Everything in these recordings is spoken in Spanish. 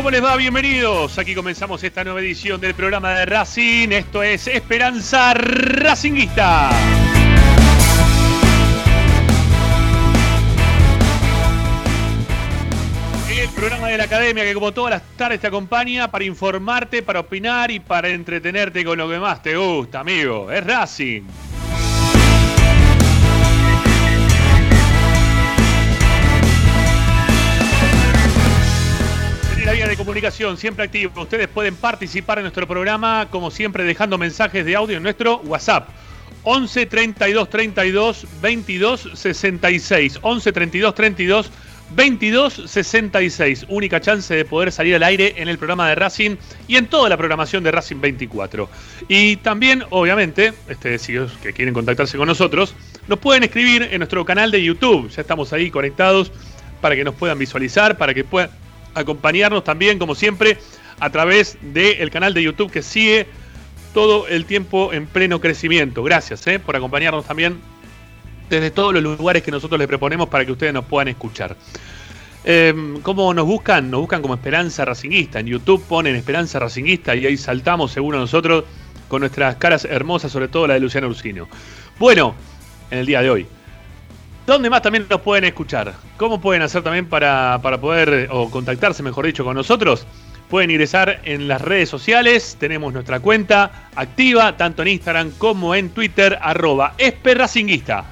¿cómo les va? Bienvenidos. Aquí comenzamos esta nueva edición del programa de Racing. Esto es Esperanza Racinguista. El programa de la academia que como todas las tardes te acompaña para informarte, para opinar y para entretenerte con lo que más te gusta, amigo. Es Racing. Comunicación siempre activa. Ustedes pueden participar en nuestro programa, como siempre, dejando mensajes de audio en nuestro WhatsApp. 11 32 32 22 66. 11 32 32 22 66. Única chance de poder salir al aire en el programa de Racing y en toda la programación de Racing 24. Y también, obviamente, este, si los que quieren contactarse con nosotros, nos pueden escribir en nuestro canal de YouTube. Ya estamos ahí conectados para que nos puedan visualizar, para que puedan acompañarnos también, como siempre, a través del canal de YouTube que sigue todo el tiempo en pleno crecimiento. Gracias eh, por acompañarnos también desde todos los lugares que nosotros les proponemos para que ustedes nos puedan escuchar. Em, ¿Cómo nos buscan? Nos buscan como Esperanza Racinguista. En YouTube ponen Esperanza Racinguista y ahí saltamos, seguro nosotros, con nuestras caras hermosas, sobre todo la de Luciano Ursino. Bueno, en el día de hoy, ¿Dónde más también nos pueden escuchar? ¿Cómo pueden hacer también para, para poder, o contactarse, mejor dicho, con nosotros? Pueden ingresar en las redes sociales, tenemos nuestra cuenta activa, tanto en Instagram como en Twitter, arroba esperracinguista.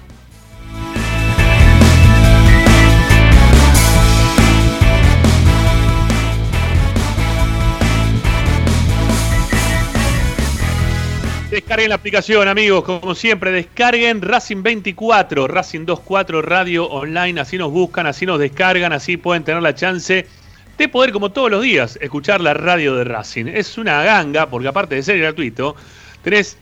Descarguen la aplicación, amigos, como siempre, descarguen Racing 24, Racing 24 Radio Online, así nos buscan, así nos descargan, así pueden tener la chance de poder, como todos los días, escuchar la radio de Racing. Es una ganga, porque aparte de ser gratuito, tenés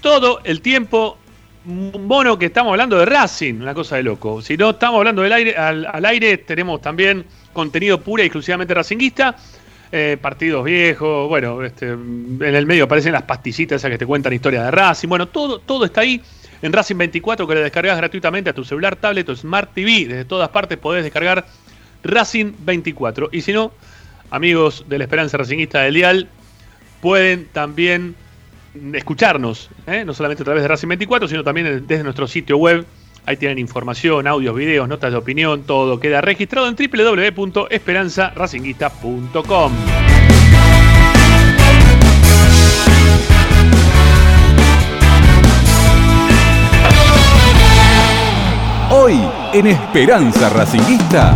todo el tiempo mono que estamos hablando de Racing, una cosa de loco. Si no estamos hablando del aire, al, aire, tenemos también contenido pura y exclusivamente racinguista eh, partidos viejos, bueno, este, en el medio aparecen las pastillitas esas que te cuentan historias de Racing, bueno, todo, todo está ahí en Racing 24 que le descargas gratuitamente a tu celular, tablet o Smart TV, desde todas partes podés descargar Racing 24. Y si no, amigos de la Esperanza Racingista del Dial, pueden también escucharnos, ¿eh? no solamente a través de Racing 24, sino también desde nuestro sitio web Ahí tienen información, audios, videos, notas de opinión, todo queda registrado en www.esperanzaracinguista.com. Hoy en Esperanza Racinguista.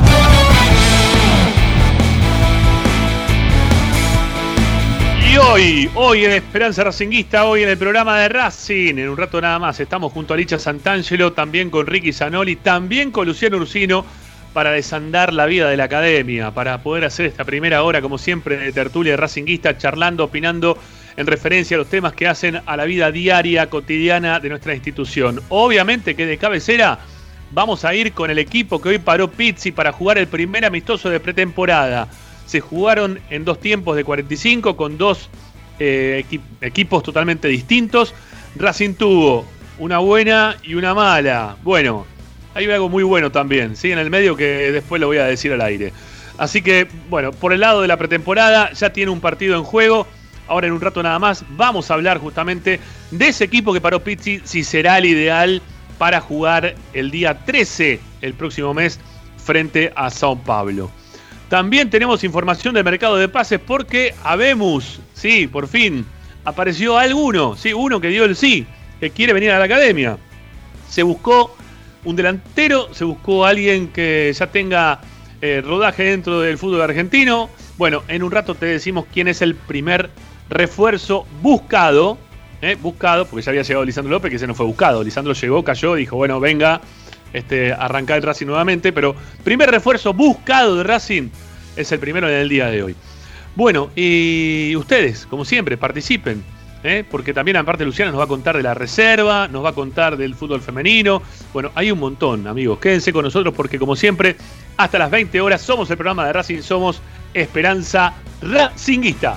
Hoy, hoy en Esperanza Racinguista, hoy en el programa de Racing, en un rato nada más, estamos junto a Licha Santangelo, también con Ricky Zanoli, también con Luciano Ursino, para desandar la vida de la academia, para poder hacer esta primera hora, como siempre, de tertulia de Racinguista, charlando, opinando en referencia a los temas que hacen a la vida diaria, cotidiana de nuestra institución. Obviamente que de cabecera vamos a ir con el equipo que hoy paró Pizzi para jugar el primer amistoso de pretemporada se jugaron en dos tiempos de 45 con dos eh, equipos totalmente distintos. Racing tuvo una buena y una mala. Bueno, hay algo muy bueno también, ¿sí? En el medio que después lo voy a decir al aire. Así que, bueno, por el lado de la pretemporada ya tiene un partido en juego. Ahora en un rato nada más vamos a hablar justamente de ese equipo que paró Pizzi, si será el ideal para jugar el día 13, el próximo mes, frente a Sao Paulo. También tenemos información del mercado de pases porque habemos, sí, por fin, apareció alguno, sí, uno que dio el sí, que quiere venir a la academia. Se buscó un delantero, se buscó alguien que ya tenga eh, rodaje dentro del fútbol argentino. Bueno, en un rato te decimos quién es el primer refuerzo buscado. Eh, buscado, porque ya había llegado Lisandro López, que se nos fue buscado. Lisandro llegó, cayó, dijo, bueno, venga, este, arrancar el Racing nuevamente. Pero primer refuerzo buscado de Racing es el primero en el día de hoy. Bueno, y ustedes, como siempre, participen. ¿eh? Porque también aparte Luciana nos va a contar de la reserva, nos va a contar del fútbol femenino. Bueno, hay un montón, amigos. Quédense con nosotros porque como siempre, hasta las 20 horas somos el programa de Racing, somos Esperanza Racinguista.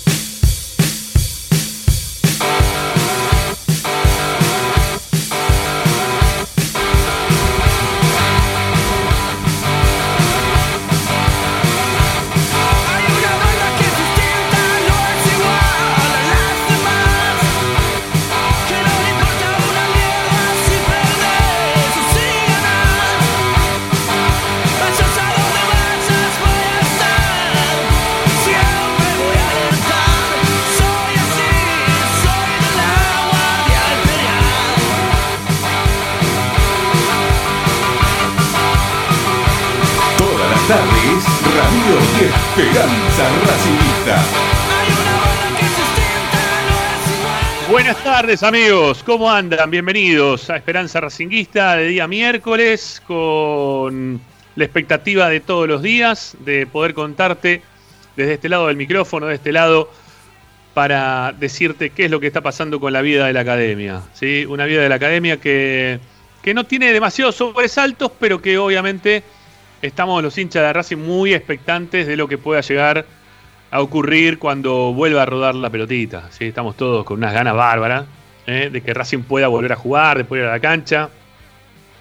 Esperanza Racingista. Buenas tardes amigos, ¿cómo andan? Bienvenidos a Esperanza Racinguista de día miércoles con la expectativa de todos los días de poder contarte desde este lado del micrófono, de este lado, para decirte qué es lo que está pasando con la vida de la academia. ¿sí? Una vida de la academia que, que no tiene demasiados sobresaltos, pero que obviamente estamos los hinchas de Racing muy expectantes de lo que pueda llegar a ocurrir cuando vuelva a rodar la pelotita. ¿sí? Estamos todos con unas ganas bárbaras ¿eh? de que Racing pueda volver a jugar, de poder ir a la cancha,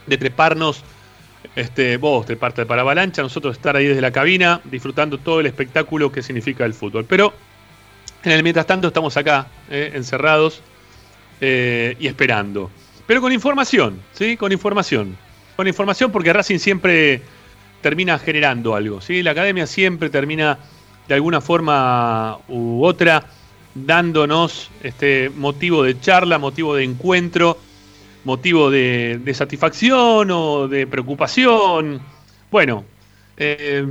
de treparnos, este, vos treparte para avalancha, nosotros estar ahí desde la cabina disfrutando todo el espectáculo que significa el fútbol. Pero mientras tanto estamos acá, ¿eh? encerrados eh, y esperando. Pero con información, ¿sí? Con información. Con información porque Racing siempre termina generando algo. ¿sí? La academia siempre termina de alguna forma u otra dándonos este motivo de charla, motivo de encuentro, motivo de, satisfacción o de preocupación. Bueno, eh,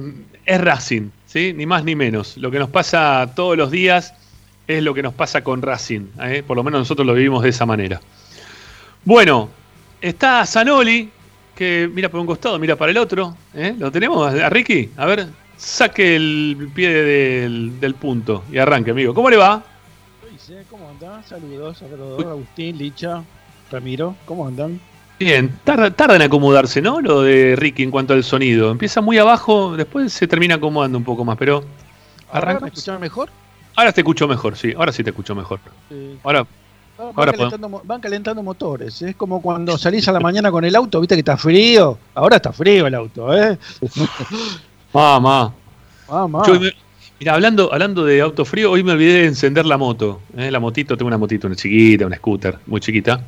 es Racing, ¿sí? ni más ni menos. Lo que nos pasa todos los días es lo que nos pasa con Racing. ¿eh? Por lo menos nosotros lo vivimos de esa manera. Bueno, está Zanoli, que mira por un costado, mira para el otro. ¿eh? ¿Lo tenemos a Ricky? A ver, saque el pie del, punto y arranque, amigo. ¿Cómo le va? ¿Cómo andan? Saludos, saludos, Agustín, Licha, Ramiro, ¿cómo andan? Bien, tarda, en acomodarse, ¿no? Lo de Ricky en cuanto al sonido. Empieza muy abajo, después se termina acomodando un poco más, pero. ¿Ahora me escuchan mejor? Ahora te escucho mejor, sí, ahora sí te escucho mejor. Ahora Van, calentando, motores. Es como cuando salís a la mañana con el auto, viste que está frío. Ahora está frío el auto, ¿eh? Mamá. Mamá. mira, hablando, hablando de auto frío, hoy me olvidé de encender la moto. ¿eh? La motito, tengo una motito, una chiquita, una scooter, muy chiquita.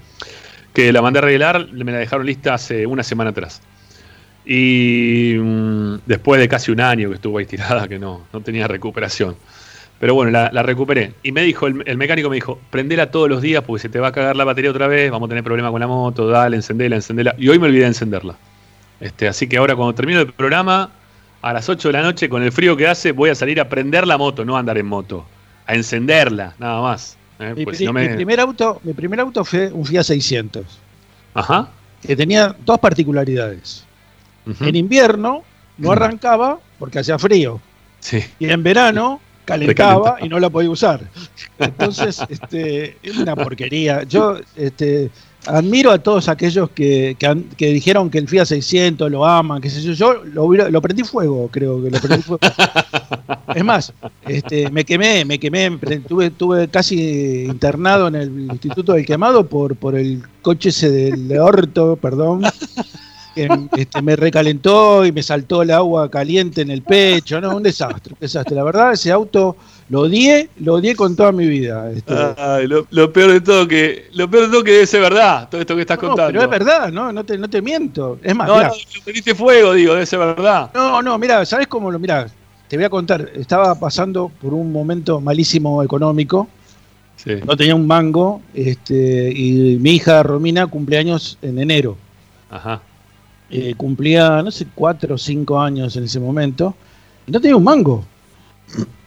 Que la mandé a arreglar, me la dejaron lista hace una semana atrás. Y mm, después de casi un año que estuvo ahí tirada, que no, no tenía recuperación. Pero bueno, la, recuperé. Y me dijo, el, mecánico me dijo, prendela todos los días porque se te va a cagar la batería otra vez, vamos a tener problemas con la moto, dale, encendela, encendela. Y hoy me olvidé de encenderla. Este, así que ahora cuando termino el programa, a las 8 de la noche, con el frío que hace, voy a salir a prender la moto, no a andar en moto. A encenderla, nada más. ¿eh? Mi, pues primer auto, mi primer auto fue un Fiat 600. Ajá. Que tenía dos particularidades. En invierno no arrancaba porque hacía frío. Sí. Y en verano calentaba y no la podía usar. Entonces, este, es una porquería. Yo este, admiro a todos aquellos que, que, dijeron que el Fiat 600 lo aman, qué sé yo. Yo lo, prendí fuego, creo que lo prendí fuego. Es más, este, me quemé, me quemé, tuve, casi internado en el Instituto del Quemado por, por el coche ese del orto, perdón que este, me recalentó y me saltó el agua caliente en el pecho, no, un desastre, un desastre. La verdad, ese auto lo odié, lo odié con toda mi vida. Este. lo, peor de todo que, lo peor de todo que debe ser verdad, todo esto que estás contando. Pero es verdad, no, no te, no te miento. Es más, no, no, lo fuego, digo, debe ser verdad. No, no, mira, ¿sabes cómo lo? Mira, te voy a contar. Estaba pasando por un momento malísimo económico. No tenía un mango, este, y mi hija Romina cumpleaños en enero. Ajá. Eh, cumplía, no sé, cuatro o cinco años en ese momento, y no tenía un mango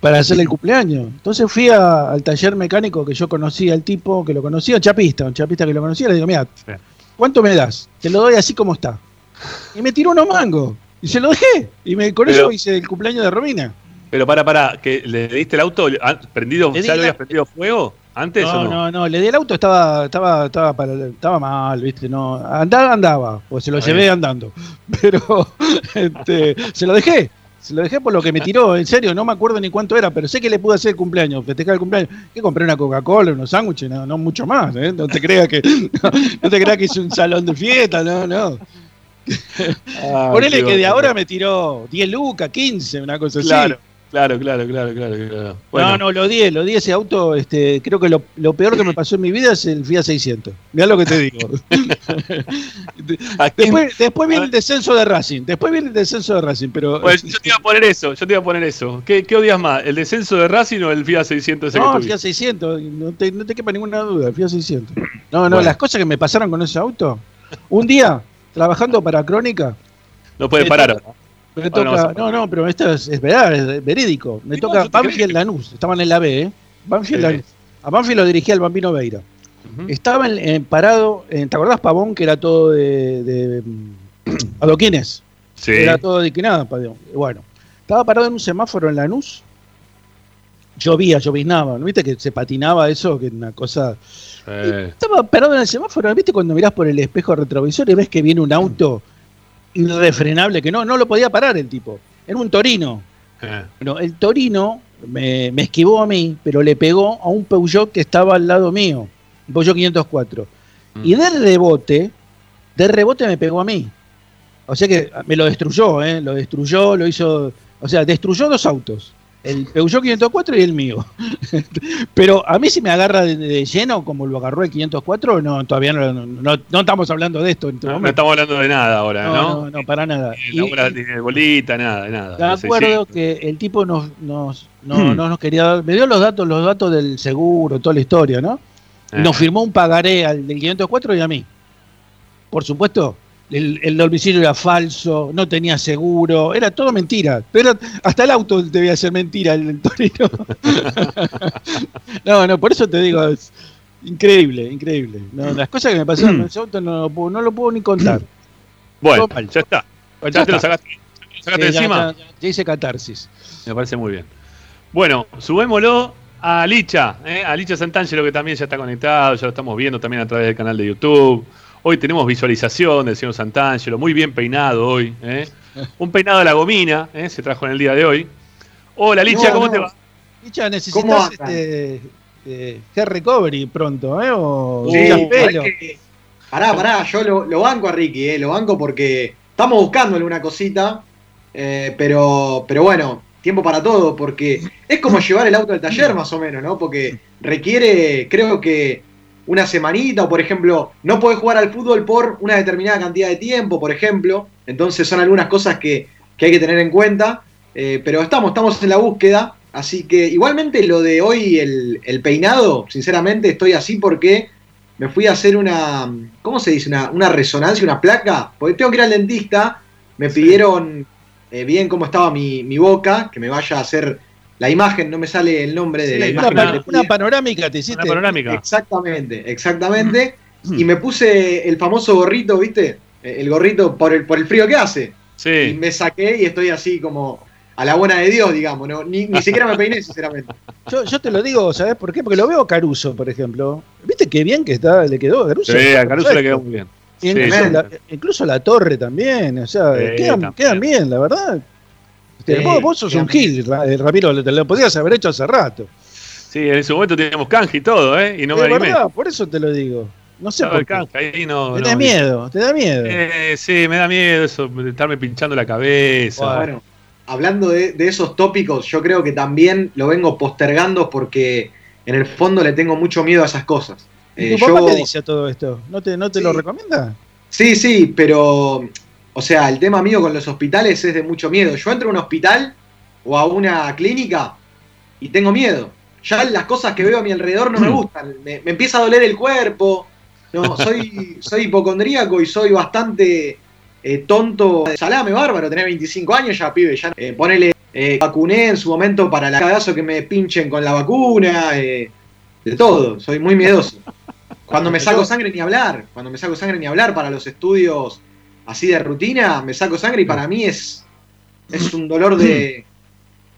para hacerle el cumpleaños. Entonces fui al taller mecánico que yo conocía, al tipo que lo conocía, un chapista, un chapista que lo conocía, le digo, mira, ¿cuánto me das? Te lo doy así como está. Y me tiró unos mangos. Y se lo dejé. Y me, con eso hice el cumpleaños de Romina. Pero para, para, que le diste el auto prendido, ¿ya lo habías prendido fuego? ¿Antes no, o no? No, no, le di el auto, estaba, estaba, estaba, para, estaba mal, viste, no. Andaba, andaba, pues se lo llevé andando. Pero este, se lo dejé. Se lo dejé por lo que me tiró, en serio, no me acuerdo ni cuánto era, pero sé que le pude hacer el cumpleaños, festejar el cumpleaños. Que compré una Coca-Cola, unos sándwiches, no, no mucho más, ¿eh? No te creas que, no, te creas que es un salón de fiesta, no, no. Ponele que de ahora me tiró 10 lucas, 15, una cosa claro. así. Claro, claro, claro, claro, claro. No, no, lo di, lo di ese auto, este, creo que lo, peor que me pasó en mi vida es el Fiat 600. Mirá lo que te digo. después, después viene el descenso de Racing, después viene el descenso de Racing, pero... Pues yo te iba a poner eso, yo te iba a poner eso. ¿Qué, qué odias más, el descenso de Racing o el Fiat 600? no, el Fiat 600, no te, no te quepa ninguna duda, el Fiat 600. No, no, las cosas que me pasaron con ese auto. Un día, trabajando para Crónica... No puede parar. Me toca, no, no, pero esto es, es verdad, es verídico. Me toca Banfield Lanús, estaban en la B, ¿eh? Banfield Lanús. A Banfield lo dirigía el Bambino Veira. Estaba en, parado, en, ¿te acordás Pavón que era todo de, de adoquines? Sí. Era todo de que nada, bueno. Estaba parado en un semáforo en Lanús. Llovía, lloviznaba, ¿no viste que se patinaba eso? Que una cosa. Estaba parado en el semáforo, ¿viste cuando mirás por el espejo retrovisor y ves que viene un auto? Irrefrenable que no, no lo podía parar el tipo. Era un torino. Ah. Bueno, el torino me, esquivó a mí, pero le pegó a un Peugeot que estaba al lado mío, un Peugeot 504. Mm. Y de rebote, de rebote me pegó a mí. O sea que me lo destruyó, ¿eh? lo destruyó, lo hizo. O sea, destruyó dos autos el Peugeot 504 y el mío. Pero a mí si me agarra de, lleno, como lo agarró el 504, no, todavía no, no, estamos hablando de esto. Este no, estamos hablando de nada ahora, ¿no? No, no, para nada. La de bolita, nada, nada. De acuerdo que el tipo nos, nos, no, nos quería dar, me dio los datos, los datos del seguro, toda la historia, ¿no? Nos firmó un pagaré al del 504 y a mí. Por supuesto, el, domicilio era falso, no tenía seguro, era todo mentira. Pero hasta el auto debía ser mentira el, Torino. no, no, por eso te digo, es increíble, increíble. las cosas que me pasaron en ese auto no, no, lo puedo ni contar. Bueno, ya está. Ya, te lo sacaste, encima. Ya, hice catarsis. Me parece muy bien. Bueno, subémoslo a Licha, ¿eh? a Licha Santangelo que también ya está conectado, ya lo estamos viendo también a través del canal de YouTube. Hoy tenemos visualización del señor Santangelo, muy bien peinado hoy. ¿eh? Un peinado de la gomina, ¿eh? se trajo en el día de hoy. Hola, Licha, ¿cómo te va? Licha, necesitas este, eh, hair recovery pronto, ¿eh? O sí, pelo. Pará, pará, yo lo, banco a Ricky, ¿eh? lo banco porque estamos buscándole una cosita, eh, pero, pero bueno, tiempo para todo, porque es como llevar el auto al taller más o menos, ¿no? Porque requiere, creo que una semanita o por ejemplo no podés jugar al fútbol por una determinada cantidad de tiempo, por ejemplo. Entonces son algunas cosas que, hay que tener en cuenta. Eh, pero estamos, estamos en la búsqueda. Así que igualmente lo de hoy, el, peinado, sinceramente estoy así porque me fui a hacer una, ¿cómo se dice? Una, resonancia, una placa. Porque tengo que ir al dentista. Me pidieron eh, bien cómo estaba mi, mi boca, que me vaya a hacer la imagen, no me sale el nombre de la imagen. Una, panorámica te hiciste. Una panorámica. Exactamente, exactamente. Mm. y me puse el famoso gorrito, ¿viste? El gorrito por el, por el frío que hace. Sí. Y me saqué y estoy así como a la buena de Dios, digamos. ¿no? Ni, siquiera me peiné, sinceramente. Yo, te lo digo, ¿sabes por qué? Porque lo veo a Caruso, por ejemplo. ¿Viste qué bien que está, le quedó a Caruso? Sí, a Caruso le quedó muy bien. incluso, la, torre también, o sea, quedan bien, la verdad. Vos, sos un gil, eh, Ramiro, te lo podías haber hecho hace rato. Sí, en ese momento teníamos canje y todo, ¿eh? Y no me animé. Verdad, por eso te lo digo. No sé por qué. ahí no, te da miedo, te da miedo. Eh, sí, me da miedo eso, de estarme pinchando la cabeza. Bueno, hablando de, esos tópicos, yo creo que también lo vengo postergando porque en el fondo le tengo mucho miedo a esas cosas. ¿Y tu eh, papá qué dice todo esto? ¿No te, no te lo recomienda? Sí, sí, pero o sea, el tema mío con los hospitales es de mucho miedo. Yo entro a un hospital o a una clínica y tengo miedo. Ya las cosas que veo a mi alrededor no me gustan. Me, empieza a doler el cuerpo. No, soy, soy hipocondríaco y soy bastante eh, tonto. Salame bárbaro, tenés 25 años ya, pibe. Ya, eh, ponele, eh, vacuné en su momento para la cagazo que me pinchen con la vacuna. de todo, soy muy miedoso. Cuando me saco sangre ni hablar. Cuando me saco sangre ni hablar para los estudios así de rutina, me saco sangre y para mí es, es un dolor de,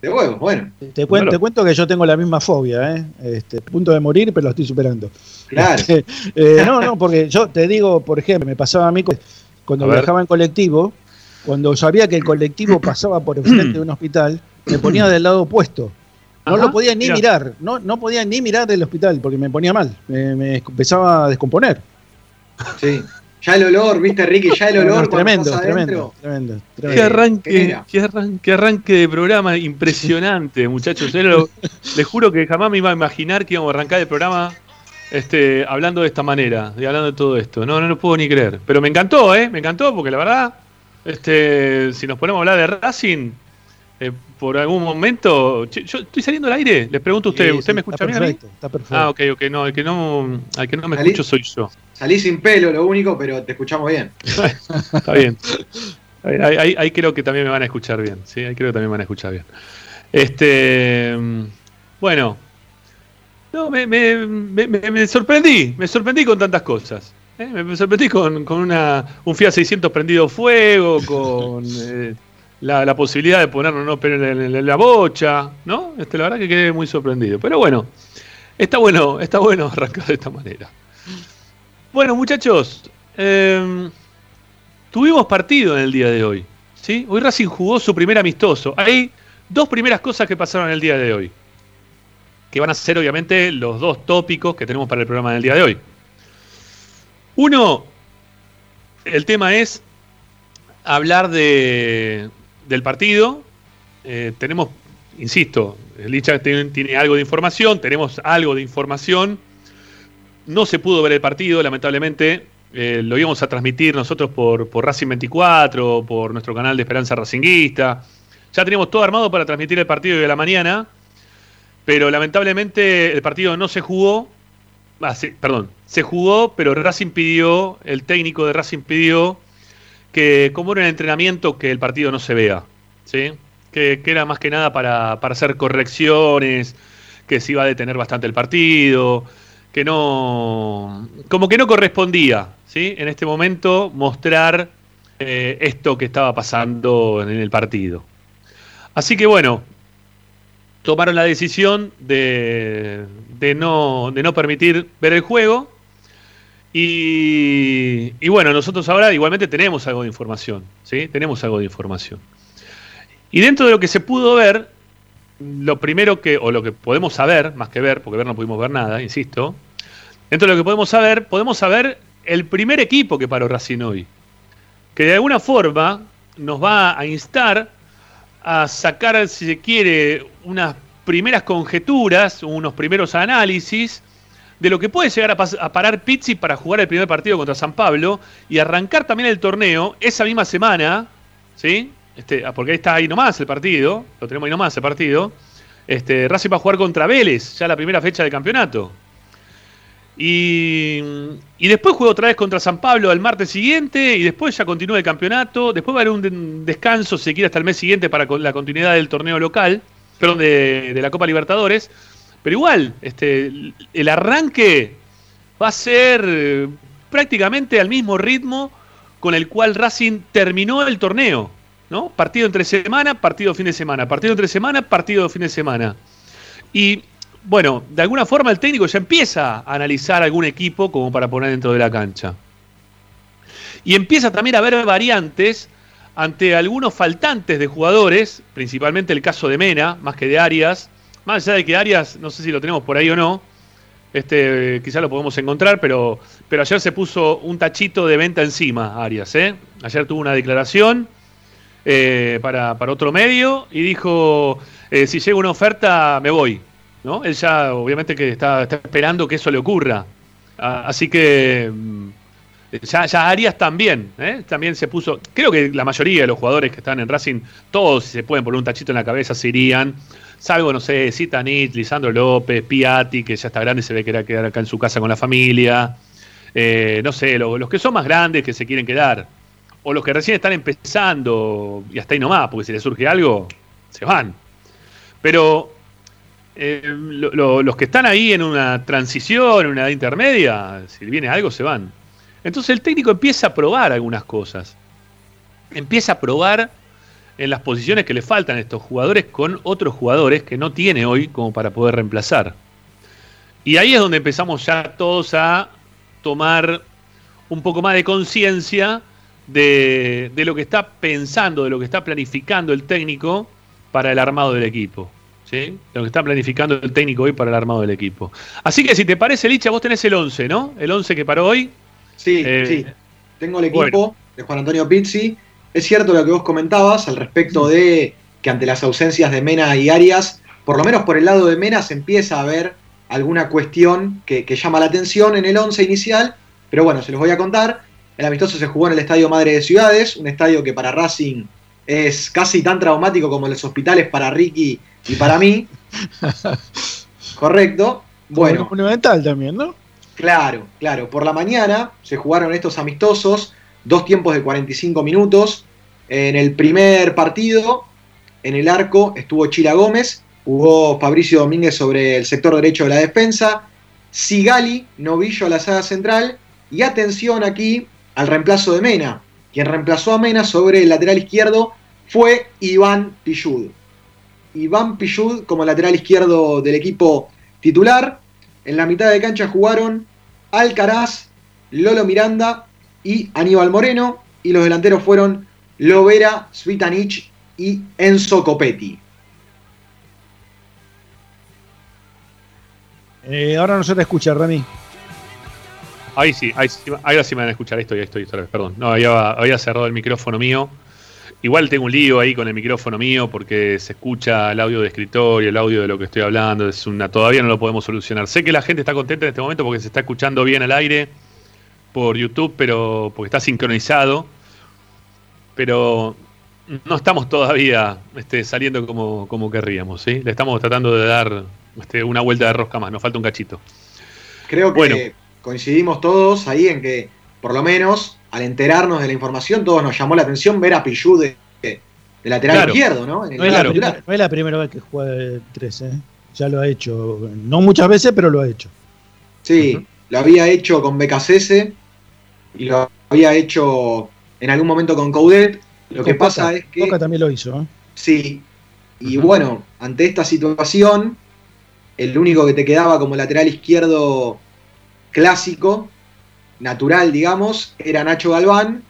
de huevos, bueno. Te, cuento, cuento que yo tengo la misma fobia, ¿eh? Este, punto de morir, pero lo estoy superando. Claro. Este, eh, no, no, porque yo te digo, por ejemplo, me pasaba a mí cuando viajaba en colectivo, cuando sabía que el colectivo pasaba por el frente de un hospital, me ponía del lado opuesto. No lo podía ni mirar, no, no podía ni mirar del hospital porque me ponía mal, me, empezaba a descomponer. Sí. Ya el olor, viste Ricky, ya el olor. tremendo, tremendo, tremendo, Qué arranque, qué arranque, de programa impresionante, muchachos. les juro que jamás me iba a imaginar que íbamos a arrancar el programa este, hablando de esta manera, de hablando de todo esto. No, no lo puedo ni creer. Pero me encantó, ¿eh? Me encantó porque la verdad, este, si nos ponemos a hablar de Racing, eh, por algún momento. Yo estoy saliendo al aire, les pregunto a usted, ¿usted me escucha bien? Perfecto, está perfecto. Ah, ok, ok, no, el que no, al que no me escucho soy yo. Salí sin pelo, lo único, pero te escuchamos bien. está bien. Ahí, creo que también me van a escuchar bien, sí, ahí creo que también me van a escuchar bien. Este, bueno, no, me, me, me, sorprendí, me sorprendí con tantas cosas. ¿eh? Me sorprendí con, con una, un Fiat 600 prendido fuego, con eh, la, posibilidad de ponerlo ¿no? en, la bocha, ¿no? Este, la verdad que quedé muy sorprendido. Pero bueno, está bueno, está bueno arrancar de esta manera. Bueno, muchachos, em, tuvimos partido en el día de hoy. ¿sí? Hoy Racing jugó su primer amistoso. Hay dos primeras cosas que pasaron en el día de hoy. Que van a ser obviamente los dos tópicos que tenemos para el programa del día de hoy. Uno, el tema es hablar de, del partido. Eh, tenemos, insisto, Licha tiene, tiene, algo de información, tenemos algo de información. No se pudo ver el partido, lamentablemente. Eh, lo íbamos a transmitir nosotros por, por Racing 24, por nuestro canal de Esperanza Racinguista. Ya teníamos todo armado para transmitir el partido de la mañana, pero lamentablemente el partido no se jugó. Ah, perdón, se jugó, pero Racing pidió, el técnico de Racing pidió que como era un entrenamiento que el partido no se vea, ¿sí? Que, era más que nada para, hacer correcciones, que se iba a detener bastante el partido, que no, como que no correspondía, ¿sí? En este momento mostrar eh, esto que estaba pasando en el partido. Así que bueno, tomaron la decisión de, de, no, de no permitir ver el juego y, bueno, nosotros ahora igualmente tenemos algo de información, ¿sí? Tenemos algo de información. Y dentro de lo que se pudo ver, lo primero que, o lo que podemos saber, más que ver, porque ver no pudimos ver nada, insisto, dentro de lo que podemos saber, podemos saber el primer equipo que paró Racing hoy, que de alguna forma nos va a instar a sacar, si se quiere, unas primeras conjeturas, unos primeros análisis de lo que puede llegar a, parar Pizzi para jugar el primer partido contra San Pablo y arrancar también el torneo esa misma semana, ¿sí? Este, ah, porque ahí está ahí nomás el partido, lo tenemos ahí nomás el partido. Este, Racing va a jugar contra Vélez, ya la primera fecha del campeonato. Y, y, después juega otra vez contra San Pablo el martes siguiente y después ya continúa el campeonato. Después va a haber un descanso, si hasta el mes siguiente para la continuidad del torneo local, perdón, de la Copa Libertadores. Pero igual, este, el arranque va a ser eh, prácticamente al mismo ritmo con el cual Racing terminó el torneo. ¿no? Partido entre semana, partido fin de semana, partido entre semana, partido fin de semana. Y bueno, de alguna forma el técnico ya empieza a analizar algún equipo como para poner dentro de la cancha. Y empieza también a ver variantes ante algunos faltantes de jugadores, principalmente el caso de Mena, más que de Arias, más allá de que Arias, no sé si lo tenemos por ahí o no, este, quizá lo podemos encontrar, pero, pero ayer se puso un tachito de venta encima, Arias. ¿eh? Ayer tuvo una declaración eh, para, otro medio y dijo, eh, si llega una oferta, me voy. ¿no? Él ya, obviamente, que está, esperando que eso le ocurra. Así que mm, ya, ya, Arias también, ¿eh? también se puso, creo que la mayoría de los jugadores que están en Racing, todos si se pueden poner un tachito en la cabeza, se irían salvo, no sé, Zitanich, Lisandro López, Piatti, que ya está grande y se ve que era quedar acá en su casa con la familia, eh, no sé, los que son más grandes que se quieren quedar, o los que recién están empezando y hasta ahí nomás, porque si les surge algo, se van. Pero eh, los que están ahí en una transición, en una edad intermedia, si viene algo, se van. Entonces el técnico empieza a probar algunas cosas. Empieza a probar en las posiciones que le faltan a estos jugadores con otros jugadores que no tiene hoy como para poder reemplazar. Y ahí es donde empezamos ya todos a tomar un poco más de conciencia de, lo que está pensando, de lo que está planificando el técnico para el armado del equipo. ¿sí? Lo que está planificando el técnico hoy para el armado del equipo. Así que si te parece, Licha, vos tenés el 11, ¿no? El 11 que paró hoy. Sí, eh, sí. Tengo el equipo de Juan Antonio Pizzi. Es cierto lo que vos comentabas al respecto de que ante las ausencias de Mena y Arias, por lo menos por el lado de Mena se empieza a ver alguna cuestión que, llama la atención en el 11 inicial, pero bueno, se los voy a contar. El amistoso se jugó en el Estadio Madre de Ciudades, un estadio que para Racing es casi tan traumático como los hospitales para Ricky y para mí. Correcto. Bueno. Fundamental también, ¿no? Claro, claro. Por la mañana se jugaron estos amistosos, dos tiempos de 45 minutos. En el primer partido, en el arco, estuvo Chila Gómez, jugó Fabricio Domínguez sobre el sector derecho de la defensa, Sigali, novillo a la saga central, y atención aquí al reemplazo de Mena. Quien reemplazó a Mena sobre el lateral izquierdo fue Iván Pillud. Iván Pillud como lateral izquierdo del equipo titular. En la mitad de cancha jugaron Alcaraz, Lolo Miranda y Aníbal Moreno. Y los delanteros fueron Lovera, Svitanich y Enzo Copetti. Eh, ahora no se te escucha, Rami. Ahí sí, ahí, ahora sí me van a escuchar. Ahí estoy, ahí estoy, perdón. No, había, había cerrado el micrófono mío. Igual tengo un lío ahí con el micrófono mío porque se escucha el audio de escritorio, el audio de lo que estoy hablando. Es una, todavía no lo podemos solucionar. Sé que la gente está contenta en este momento porque se está escuchando bien al aire por YouTube, pero porque está sincronizado. Pero no estamos todavía este, saliendo como, como querríamos, ¿sí? Le estamos tratando de dar este, una vuelta de rosca más, nos falta un cachito. Creo que coincidimos todos ahí en que, por lo menos, al enterarnos de la información, todos nos llamó la atención ver a Pichu de, lateral izquierdo, ¿no? no, es la primera, vez que juega de 3, ¿eh? ya lo ha hecho, no muchas veces, pero lo ha hecho. Sí, lo había hecho con BKCS y lo había hecho en algún momento con Coudet. Lo que pasa es que. Coca también lo hizo. ¿eh? Sí, y bueno, ante esta situación, el único que te quedaba como lateral izquierdo clásico, natural, digamos, era Nacho Galván,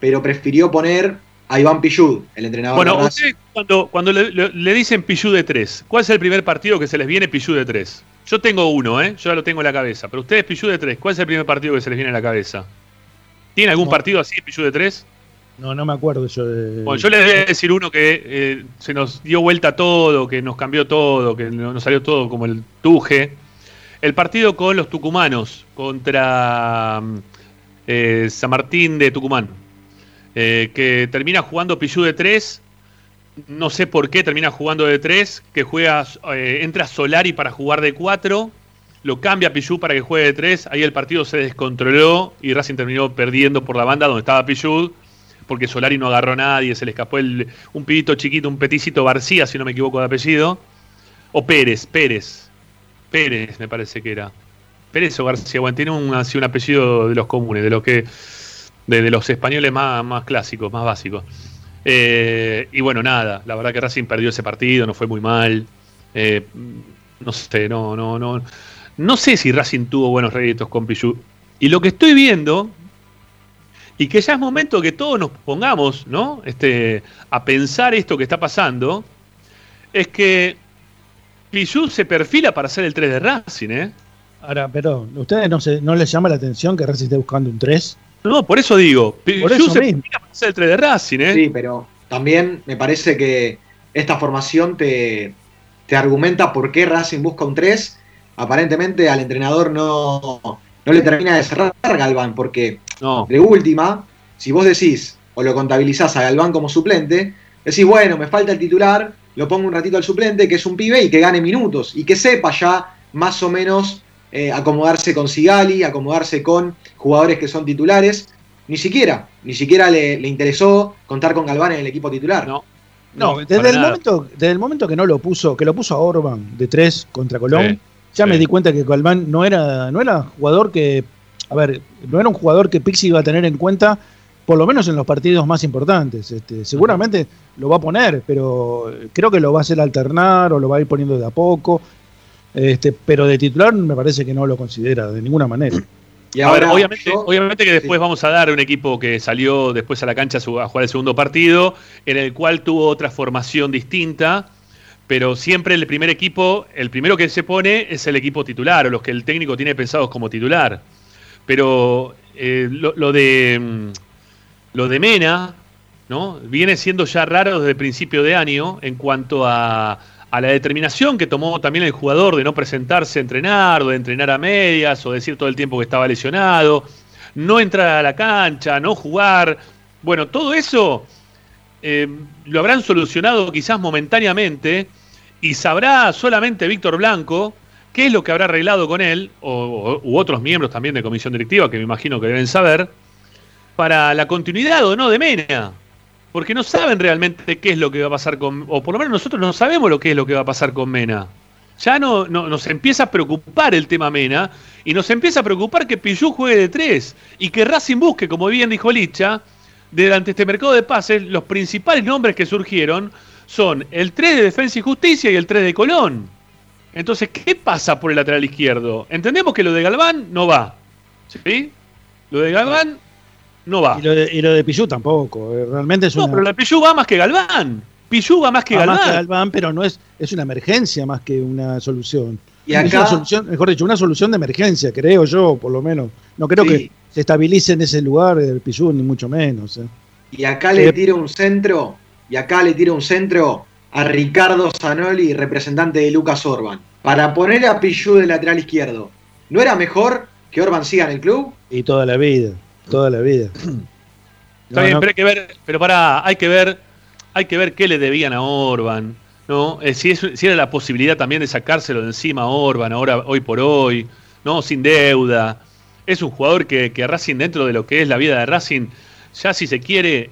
pero prefirió poner a Iván Pillud, el entrenador. Bueno, usted cuando, cuando le, dicen Pillud de 3, ¿cuál es el primer partido que se les viene Pillud de 3? Yo tengo uno, ¿eh? yo ya lo tengo en la cabeza, pero ustedes Pillud de 3, ¿cuál es el primer partido que se les viene en la cabeza? ¿Tiene algún partido así, Pillud de 3? No, no me acuerdo yo de. Bueno, yo les voy a decir uno que eh, se nos dio vuelta todo, que nos cambió todo, que nos salió todo como el tuje. El partido con los tucumanos contra eh, San Martín de Tucumán, eh, que termina jugando Pichu de 3. No sé por qué termina jugando de 3, que juega, entra Solari para jugar de 4, lo cambia Pichu para que juegue de 3, ahí el partido se descontroló y Racing terminó perdiendo por la banda donde estaba Pichu porque Solari no agarró a nadie, se le escapó el, un pibito chiquito, un peticito García, si no me equivoco de apellido. O Pérez, Pérez. Pérez me parece que era. Pérez o García, bueno, tiene un, así un apellido de los comunes, de los que. de, los españoles más, más clásicos, más básicos. Eh, y bueno, nada, la verdad que Racing perdió ese partido, no fue muy mal. Eh, no sé, no, no, no. No sé si Racing tuvo buenos réditos con Pichu. Y lo que estoy viendo, y que ya es momento que todos nos pongamos ¿no? este, a pensar esto que está pasando, es que Pichu se perfila para hacer el 3 de Racing, ¿eh? Ahora, pero ¿ustedes no, se, no les llama la atención que Racing esté buscando un 3? No, por eso digo, Pichu se perfila para hacer el 3 de Racing, ¿eh? Sí, pero también me parece que esta formación te, te argumenta por qué Racing busca un 3. Aparentemente al entrenador no, no le termina de cerrar Galván, porque de última, si vos decís o lo contabilizás a Galván como suplente, decís, bueno, me falta el titular, lo pongo un ratito al suplente, que es un pibe y que gane minutos y que sepa ya más o menos eh, acomodarse con Sigali, acomodarse con jugadores que son titulares. Ni siquiera, ni siquiera le, interesó contar con Galván en el equipo titular. No, no, desde, el momento, desde el momento que no lo puso, que lo puso a Orban de tres contra Colón, ya me di cuenta que Galván no era, no era jugador que, a ver, no era un jugador que Pixi iba a tener en cuenta por lo menos en los partidos más importantes. Este, seguramente lo va a poner, pero creo que lo va a hacer alternar o lo va a ir poniendo de a poco. Este, pero de titular me parece que no lo considera de ninguna manera. Y ahora, obviamente, obviamente que después vamos a dar un equipo que salió después a la cancha a jugar el segundo partido, en el cual tuvo otra formación distinta, pero siempre el primer equipo, el primero que se pone es el equipo titular, o los que el técnico tiene pensados como titular. Pero eh, lo, de mm, lo de Mena, ¿no? Viene siendo ya raro desde el principio de año en cuanto a, la determinación que tomó también el jugador de no presentarse a entrenar, o de entrenar a medias, o decir todo el tiempo que estaba lesionado, no entrar a la cancha, no jugar. Bueno, todo eso eh, lo habrán solucionado quizás momentáneamente y sabrá solamente Víctor Blanco qué es lo que habrá arreglado con él, o, u otros miembros también de comisión directiva que me imagino que deben saber para la continuidad o no de Mena. Porque no saben realmente qué es lo que va a pasar con. O por lo menos nosotros no sabemos lo que es lo que va a pasar con Mena. Ya no, nos empieza a preocupar el tema Mena y nos empieza a preocupar que Pillú juegue de tres y que Racing busque, como bien dijo Licha, durante este mercado de pases, los principales nombres que surgieron son el 3 de Defensa y Justicia y el 3 de Colón. Entonces, ¿qué pasa por el lateral izquierdo? Entendemos que lo de Galván no va. ¿Sí? Lo de Galván no va. Y lo de, y Pichu tampoco. Eh, realmente es no, pero la Pichu va más que Galván. Pichu va más que Galván. Más que Galván, pero no es, es una emergencia más que una solución. Y acá, es una solución, mejor dicho, una solución de emergencia, creo yo, por lo menos. No creo que se estabilice en ese lugar el Pichu, ni mucho menos. Eh. Y acá le tiro un centro, y acá le tiro un centro a Ricardo Zanoli, representante de Lucas Orban. Para poner a Pichu de lateral izquierdo, ¿no era mejor que Orban siga en el club? Y toda la vida toda la vida. Está bien, pero hay que ver, pero para, hay que ver, hay que ver qué le debían a Orban, ¿no? Eh, si, si era la posibilidad también de sacárselo de encima a Orban, ahora, hoy por hoy, ¿no? Sin deuda. Es un jugador que, que Racing, dentro de lo que es la vida de Racing, ya si se quiere,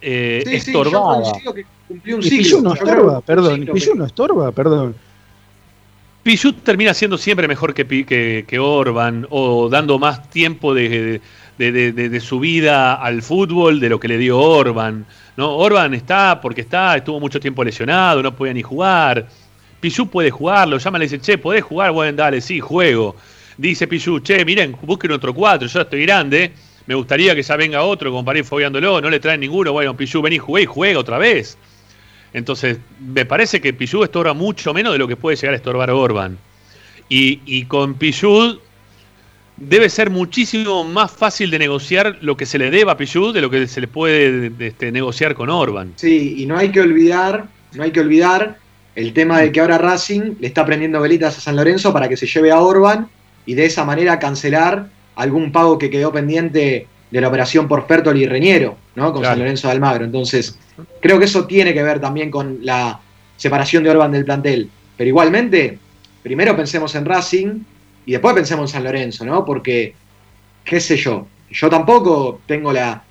eh, estorbaba. Sí, no estorba, perdón. Pichu no estorba, perdón. Pichu termina siendo siempre mejor que, que, que Orban o dando más tiempo de, de, su vida al fútbol, de lo que le dio Orban. ¿no? Orban está porque está, estuvo mucho tiempo lesionado, no podía ni jugar. Pichu puede jugarlo, llama y le dice, che, ¿podés jugar? Bueno, dale, sí, juego. Dice Pichu, che, miren, busquen otro cuatro, yo estoy grande, me gustaría que ya venga otro como para fobiándolo, no le traen ninguno, bueno, Pichu, vení, jugué y juega otra vez. Entonces, me parece que Pichu estorba mucho menos de lo que puede llegar a estorbar Orban. Y, y con Pichu debe ser muchísimo más fácil de negociar lo que se le deba a Pichu de lo que se le puede este, negociar con Orban. Sí, y no hay que olvidar, no hay que olvidar el tema de que ahora Racing le está prendiendo velitas a San Lorenzo para que se lleve a Orban y de esa manera cancelar algún pago que quedó pendiente de la operación por Fertoli y Reñero, ¿no? Con San Lorenzo de Almagro. Entonces, creo que eso tiene que ver también con la separación de Orban del plantel. Pero igualmente, primero pensemos en Racing, y después pensemos en San Lorenzo, ¿no? Porque, qué sé yo, yo tampoco tengo la,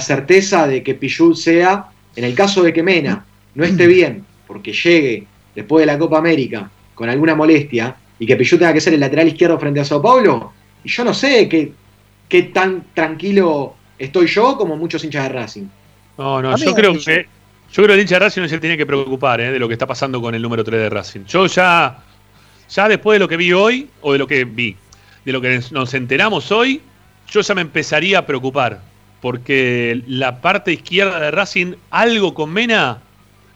certeza de que Pichut sea, en el caso de que Mena no esté bien, porque llegue después de la Copa América con alguna molestia, y que Pichut tenga que ser el lateral izquierdo frente a Sao Paulo, y yo no sé qué, qué tan tranquilo estoy yo como muchos hinchas de Racing. No, no, yo creo que yo creo que el hincha de Racing no se tiene que preocupar ¿eh? de lo que está pasando con el número 3 de Racing. Yo ya ya después de lo que vi hoy, o de lo que vi, de lo que nos enteramos hoy, yo ya me empezaría a preocupar. Porque la parte izquierda de Racing, algo con Mena,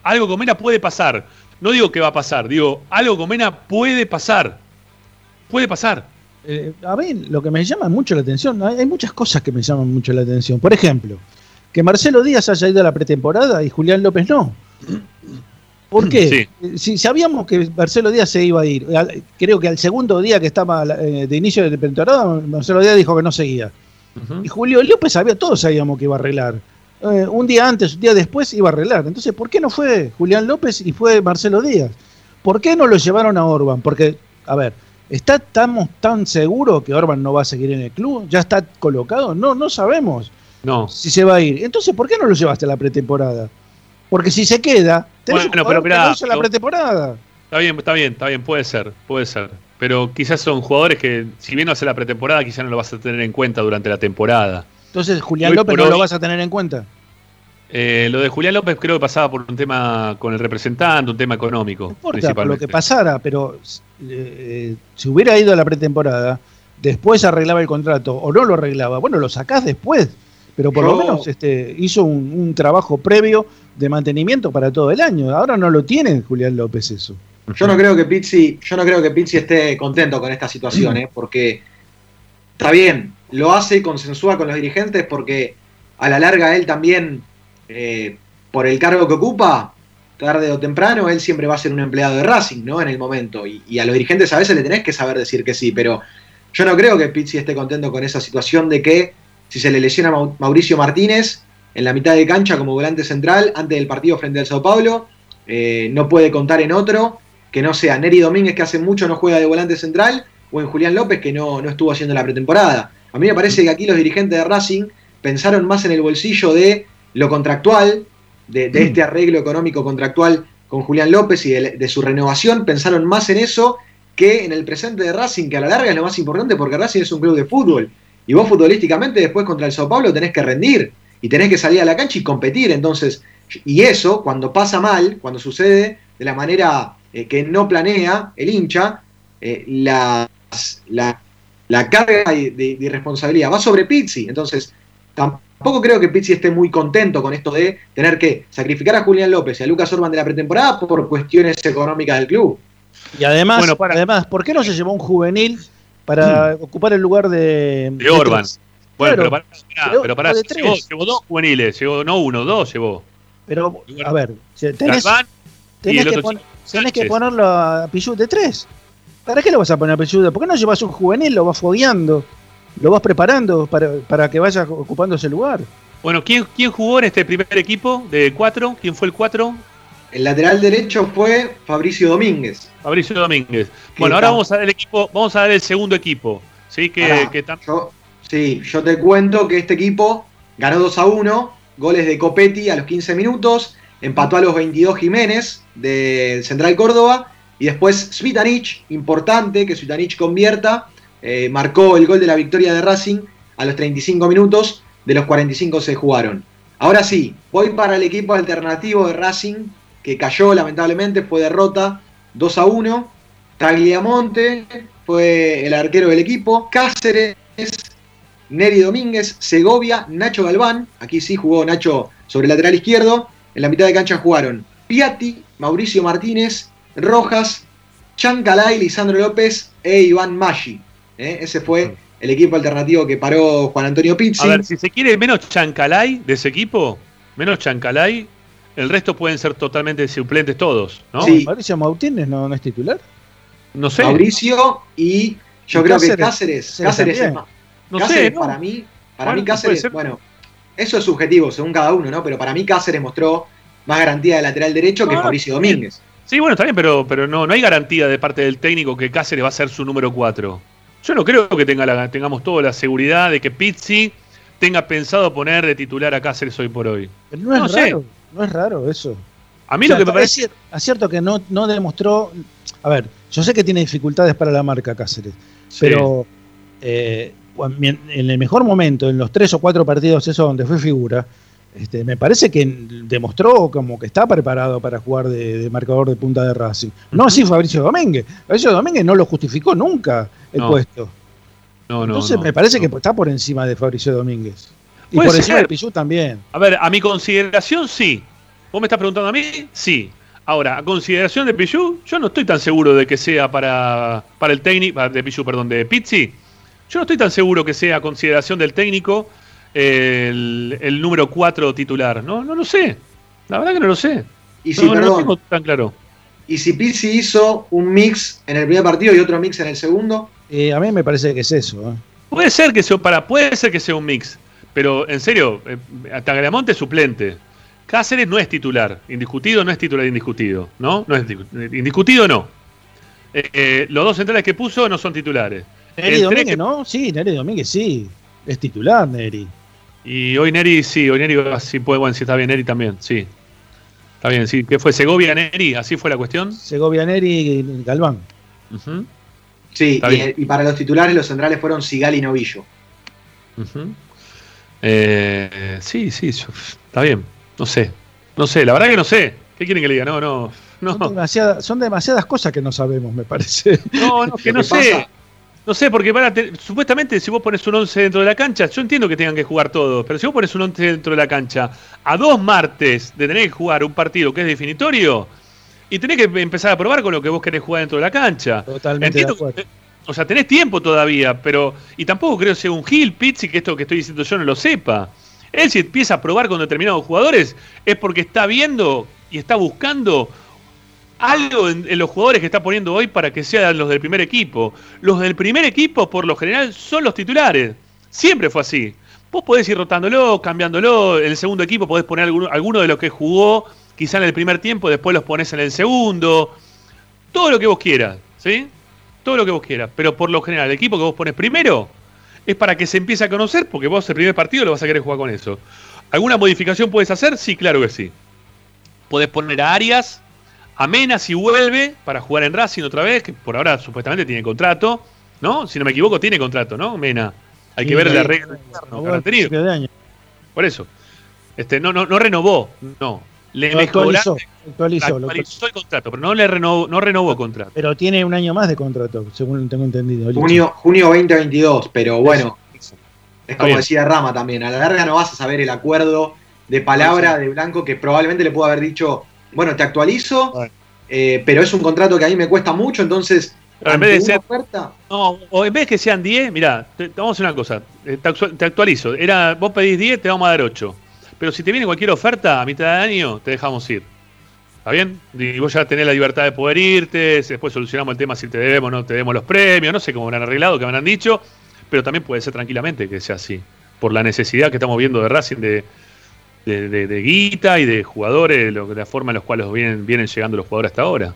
algo con Mena puede pasar. No digo que va a pasar, digo, algo con Mena puede pasar. Puede pasar. Eh, a mí lo que me llama mucho la atención, hay muchas cosas que me llaman mucho la atención. Por ejemplo, que Marcelo Díaz haya ido a la pretemporada y Julián López no. ¿Por qué? Si sabíamos que Marcelo Díaz se iba a ir, creo que al segundo día que estaba eh, de inicio de temporada, Marcelo Díaz dijo que no seguía. Y Julio López sabía, todos sabíamos que iba a arreglar. Eh, un día antes, un día después iba a arreglar. Entonces, ¿por qué no fue Julián López y fue Marcelo Díaz? ¿Por qué no lo llevaron a Orban? Porque, a ver, ¿está, ¿estamos tan seguros que Orban no va a seguir en el club? ¿Ya está colocado? No, no sabemos no. si se va a ir. Entonces, ¿por qué no lo llevaste a la pretemporada? Porque si se queda, tenés bueno, pero mirá, la pretemporada. Está bien, está bien, está bien, puede ser, puede ser. Pero quizás son jugadores que, si bien no hace la pretemporada, quizás no lo vas a tener en cuenta durante la temporada. Entonces, Julián López no lo vas a tener en cuenta. Eh, lo de Julián López creo que pasaba por un tema con el representante, un tema económico. No importa por lo que pasara, pero eh, si hubiera ido a la pretemporada, después arreglaba el contrato o no lo arreglaba, bueno, lo sacás después, pero por lo menos este, hizo un, trabajo previo de mantenimiento para todo el año. Ahora no lo tiene Julián López eso. Yo no creo que Pizzi, yo no creo que Pizzi esté contento con esta situación, ¿eh? porque está bien, lo hace y consensúa con los dirigentes porque a la larga él también, eh, por el cargo que ocupa, tarde o temprano, él siempre va a ser un empleado de Racing, ¿no? En el momento. Y, a los dirigentes a veces le tenés que saber decir que sí, pero yo no creo que Pizzi esté contento con esa situación de que si se le lesiona a Mauricio Martínez en la mitad de cancha como volante central antes del partido frente al Sao Paulo, eh, no puede contar en otro que no sea Neri Domínguez, que hace mucho no juega de volante central, o en Julián López, que no, no estuvo haciendo la pretemporada. A mí me parece que aquí los dirigentes de Racing pensaron más en el bolsillo de lo contractual, de, este arreglo económico contractual con Julián López y de, su renovación, pensaron más en eso que en el presente de Racing, que a la larga es lo más importante porque Racing es un club de fútbol. Y vos futbolísticamente después contra el Sao Paulo tenés que rendir y tenés que salir a la cancha y competir. Entonces, y eso, cuando pasa mal, cuando sucede de la manera eh, que no planea el hincha, eh, la, la, carga de, irresponsabilidad va sobre Pizzi. Entonces, tampoco creo que Pizzi esté muy contento con esto de tener que sacrificar a Julián López y a Lucas Orban de la pretemporada por cuestiones económicas del club. Y además, además ¿por qué no se llevó un juvenil para mm. ocupar el lugar de, de Orban? Bueno, pero para, pero para llevó, dos juveniles, llevó no uno, dos llevó. Pero, a ver, tenés, tenés que, tenés que ponerlo a Pichut de tres. ¿Para qué lo vas a poner a Pichut? ¿Por qué no llevas un juvenil, lo vas fogueando, lo vas preparando para, para que vaya ocupando ese lugar? Bueno, ¿quién, ¿quién jugó en este primer equipo de cuatro? ¿Quién fue el cuatro? El lateral derecho fue Fabricio Domínguez. Fabricio Domínguez. Bueno, ahora vamos a dar el equipo, vamos a dar el segundo equipo. Sí, que, yo, sí, yo te cuento que este equipo ganó 2 a 1, goles de Copetti a los 15 minutos, empató a los 22 Jiménez del Central Córdoba y después Svitanich, importante que Svitanich convierta, eh, marcó el gol de la victoria de Racing a los 35 minutos, de los 45 se jugaron. Ahora sí, voy para el equipo alternativo de Racing que cayó lamentablemente, fue derrota 2 a 1. Tagliamonte fue el arquero del equipo. Cáceres, Neri Domínguez, Segovia, Nacho Galván. Aquí sí jugó Nacho sobre el lateral izquierdo. En la mitad de cancha jugaron Piatti, Mauricio Martínez, Rojas, Chancalay, Lisandro López e Iván Maggi. ¿Eh? Ese fue el equipo alternativo que paró Juan Antonio Pizzi. A ver, si se quiere menos Chancalay de ese equipo, menos Chancalay, el resto pueden ser totalmente suplentes todos, ¿no? Sí. Mauricio Mautines no, es titular. No sé. Mauricio y yo creo que Cáceres. Cáceres es más. No sé, para mí, para mí Cáceres, bueno, eso es subjetivo según cada uno, ¿no? Pero para mí Cáceres mostró más garantía de lateral derecho que Mauricio Domínguez. Sí, bueno, está bien, pero, pero no, no hay garantía de parte del técnico que Cáceres va a ser su número 4. Yo no creo que tenga la, tengamos toda la seguridad de que Pizzi tenga pensado poner de titular a Cáceres hoy por hoy. no, es raro. No es raro eso. A mí lo que me parece. Es cierto que no, no demostró. A ver, yo sé que tiene dificultades para la marca Cáceres, pero eh, en el mejor momento, en los tres o cuatro partidos esos donde fue figura, este, me parece que demostró como que está preparado para jugar de, marcador de punta de Racing. No así Fabricio Domínguez. Fabricio Domínguez no lo justificó nunca el puesto. No, no, Entonces me parece que está por encima de Fabricio Domínguez. Y por encima de Pichu también. A ver, a mi consideración sí. ¿Vos me estás preguntando a mí? Sí. Ahora, a consideración de Pichu, yo no estoy tan seguro de que sea para, para el técnico, de Pichu, perdón, de Pizzi. Yo no estoy tan seguro que sea a consideración del técnico el, número 4 titular. No, no lo sé. La verdad que no lo sé. Y si, no, lo tengo tan claro. ¿Y si Pizzi hizo un mix en el primer partido y otro mix en el segundo? Eh, a mí me parece que es eso. ¿eh? Puede ser que sea, para, puede ser que sea un mix. Pero en serio, eh, Tagliamonte es suplente. Cáceres no es titular. Indiscutido no es titular indiscutido. ¿No? no es indiscutido no. Eh, eh, los dos centrales que puso no son titulares. Neri Domínguez, ¿no? Sí, Neri Domínguez sí. Es titular, Neri. Y hoy Neri, sí, hoy Neri sí puede, bueno, sí está bien, Neri también, sí. Está bien, sí. ¿Qué fue? ¿Segovia Neri? ¿Así fue la cuestión? Segovia Neri y Galván. Sí, y, para los titulares los centrales fueron Sigal y Novillo. Eh, sí, sí, está bien. No sé. No sé, la verdad que no sé. ¿Qué quieren que le diga? No, no. no. Son, demasiadas, cosas que no sabemos, me parece. No, no, que no sé. No sé, porque para supuestamente si vos pones un 11 dentro de la cancha, yo entiendo que tengan que jugar todos, pero si vos pones un 11 dentro de la cancha, a dos martes de tener que jugar un partido que es definitorio, y tenés que empezar a probar con lo que vos querés jugar dentro de la cancha. Totalmente. o sea, tenés tiempo todavía, pero. Y tampoco creo que sea un Gil, Pizzi, que esto que estoy diciendo yo no lo sepa. Él si empieza a probar con determinados jugadores es porque está viendo y está buscando algo en, los jugadores que está poniendo hoy para que sean los del primer equipo. Los del primer equipo, por lo general, son los titulares. Siempre fue así. Vos podés ir rotándolo, cambiándolo. En el segundo equipo podés poner alguno, alguno de los que jugó quizá en el primer tiempo, después los pones en el segundo. Todo lo que vos quieras, ¿sí? Todo lo que vos quieras. Pero por lo general, el equipo que vos pones primero es para que se empiece a conocer, porque vos el primer partido lo vas a querer jugar con eso. ¿Alguna modificación puedes hacer? Sí, claro que sí. Podés poner a Arias, a Mena si vuelve para jugar en Racing otra vez, que por ahora supuestamente tiene contrato, ¿no? Si no me equivoco, tiene contrato, ¿no? Mena. Hay que ver la regla Por eso. Este, no, no, no renovó, no. Le actualizó, actualizó, el contrato, pero no le renovó, no renovó contrato. Pero tiene un año más de contrato, según tengo entendido. Junio, junio 2022, pero bueno, es como decía Rama también, a la larga no vas a saber el acuerdo de palabra de Blanco que probablemente le pudo haber dicho, bueno, te actualizo, eh, pero es un contrato que a mí me cuesta mucho, entonces... en vez de ser, oferta, no, o en vez de que sean 10, mira, vamos a hacer una cosa, eh, te actualizo, era, vos pedís 10, te vamos a dar 8 pero si te viene cualquier oferta a mitad de año, te dejamos ir. ¿Está bien? Y vos ya tenés la libertad de poder irte, después solucionamos el tema si te debemos o no te debemos los premios, no sé cómo habrán arreglado, qué habrán dicho, pero también puede ser tranquilamente que sea así, por la necesidad que estamos viendo de Racing de, de, guita y de jugadores, de la forma en la cual vienen, vienen llegando los jugadores hasta ahora.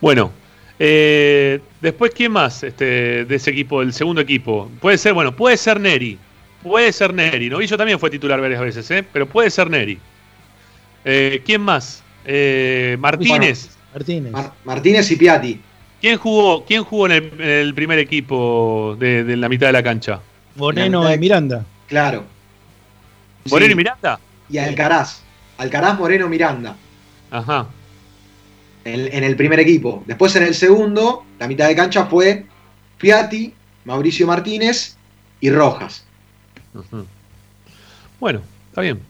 Bueno, eh, después, ¿quién más este, de ese equipo, el segundo equipo? Puede ser, bueno, puede ser Neri, Puede ser Neri. Novillo también fue titular varias veces, ¿eh? pero puede ser Neri. Eh, ¿Quién más? Eh, Martínez. Martínez. Martínez y Piatti. ¿Quién jugó, quién jugó en el, primer equipo de, la mitad de la cancha? Moreno y Miranda. Claro. ¿Moreno y Miranda? Y Alcaraz. Alcaraz, Moreno, Miranda. Ajá. En, en, el primer equipo. Después en el segundo, la mitad de cancha fue Piatti, Mauricio Martínez y Rojas. Bueno, está bien.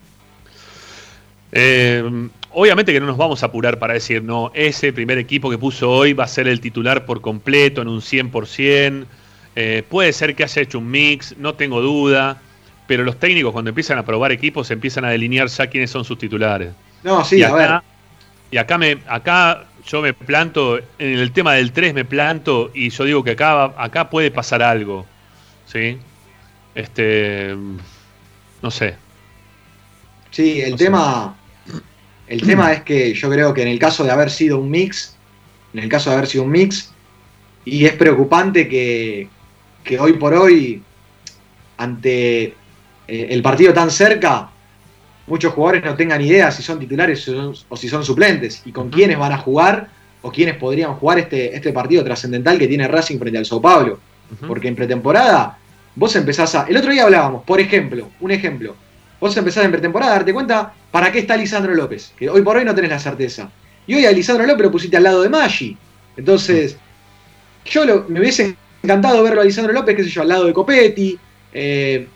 Eh, obviamente que no nos vamos a apurar para decir, no, ese primer equipo que puso hoy va a ser el titular por completo, en un 100%. Eh, puede ser que haya hecho un mix, no tengo duda, pero los técnicos cuando empiezan a probar equipos empiezan a delinear ya quiénes son sus titulares. No, sí, y acá, a ver. Y acá, me, acá yo me planto, en el tema del 3 me planto y yo digo que acá, acá puede pasar algo. ¿Sí? Este. No sé. Sí, el tema. El tema es que yo creo que en el caso de haber sido un mix, en el caso de haber sido un mix, y es preocupante que, que hoy por hoy, ante eh, el partido tan cerca, muchos jugadores no tengan idea si son titulares o si son suplentes y con quiénes van a jugar o quiénes podrían jugar este, este partido trascendental que tiene Racing frente al Sao Paulo. Porque en pretemporada vos empezás a. El otro día hablábamos, por ejemplo, un ejemplo. Vos empezás en pretemporada a darte cuenta para qué está Lisandro López, que hoy por hoy no tenés la certeza. Y hoy a Lisandro López lo pusiste al lado de Maggi. Entonces, yo me hubiese encantado verlo a Lisandro López, qué sé yo, al lado de Copetti, eh,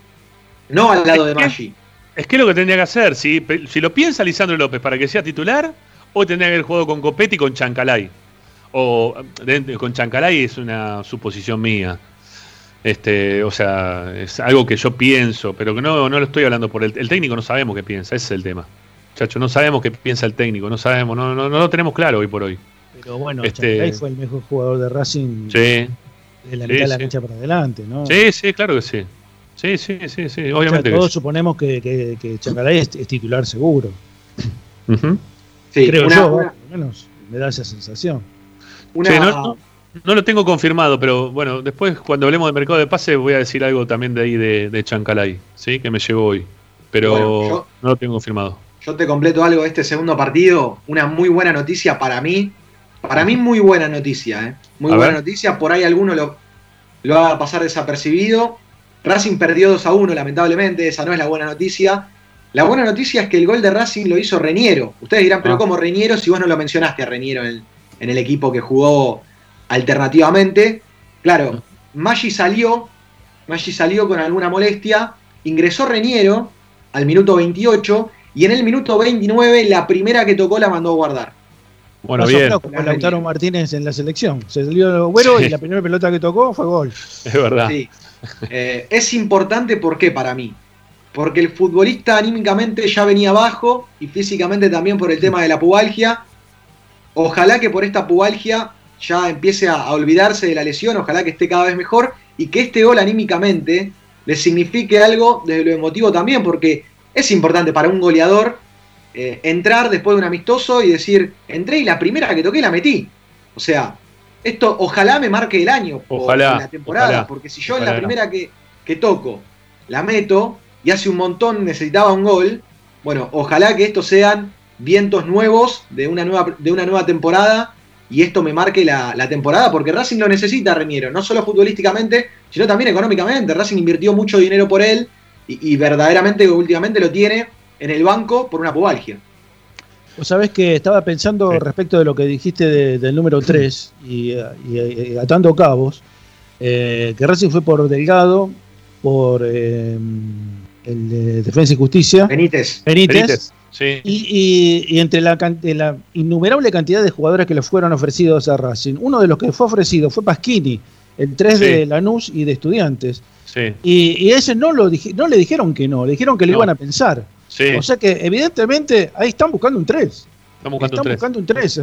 no al lado de Maggi. Es que es lo que tendría que hacer. Si, si lo piensa Lisandro López para que sea titular, hoy tendría que haber jugado con Copetti y con Chancalay. O con Chancalay es una suposición mía. Este, o sea, es algo que yo pienso, pero que no, no lo estoy hablando por el, el técnico, no sabemos qué piensa, ese es el tema. Chacho, no sabemos qué piensa el técnico, no sabemos, no, no, no lo tenemos claro hoy por hoy. Pero bueno, este, fue el mejor jugador de Racing sí, de la mitad de la cancha para adelante, ¿no? Sí, sí, claro que sí. Sí, sí, sí, sí, obviamente. todos suponemos que, que, que Chancalay es, titular seguro. sí, Creo yo, al menos me da esa sensación. Una, no lo tengo confirmado, pero bueno, después cuando hablemos de mercado de pase voy a decir algo también de ahí de, de Chancalay, ¿sí? que me llegó hoy. Pero no lo tengo confirmado. Yo te completo algo de este segundo partido. Una muy buena noticia para mí. Para mí, muy buena noticia. ¿eh? Muy buena noticia. Por ahí alguno lo, lo va a pasar desapercibido. Racing perdió 2 a 1, lamentablemente, esa no es la buena noticia. La buena noticia es que el gol de Racing lo hizo Reñero. Ustedes dirán, pero ah. ¿cómo Reñero si vos no lo mencionaste a Reñero en, el equipo que jugó alternativamente? Claro, Maggi salió, Maggi salió con alguna molestia, ingresó Reñero al minuto 28 y en el minuto 29 la primera que tocó la mandó a guardar. Bueno, bien. Como Lautaro Martínez en la selección. Se salió el güero y la primera pelota que tocó fue gol. Es verdad. Eh, es importante, ¿por qué para mí? Porque el futbolista anímicamente ya venía abajo y físicamente también por el tema de la pubalgia. Ojalá que por esta pubalgia ya empiece a, olvidarse de la lesión, ojalá que esté cada vez mejor y que este gol anímicamente le signifique algo desde lo emotivo también, porque es importante para un goleador eh, entrar después de un amistoso y decir, entré y la primera que toqué la metí. O sea, esto ojalá me marque el año ojalá, la temporada, porque si yo en la primera que, que toco la meto y hace un montón necesitaba un gol, bueno, ojalá que estos sean vientos nuevos de una nueva, de una nueva temporada y esto me marque la, temporada, porque Racing lo necesita, Reñero, no solo futbolísticamente, sino también económicamente. Racing invirtió mucho dinero por él y, verdaderamente últimamente lo tiene en el banco por una pubalgia. Vos sabés que estaba pensando respecto de lo que dijiste del número 3 y, atando cabos, eh, que Racing fue por Delgado, por eh, el de Defensa y Justicia. Benítez. Benítez. Y, entre la, la, innumerable cantidad de jugadores que le fueron ofrecidos a Racing, uno de los que fue ofrecido fue Pasquini, el 3 de Lanús y de Estudiantes. Y, ese no, lo no le dijeron que no, le dijeron que lo iban a pensar. O sea que evidentemente ahí están buscando un 3. Están buscando, un 3.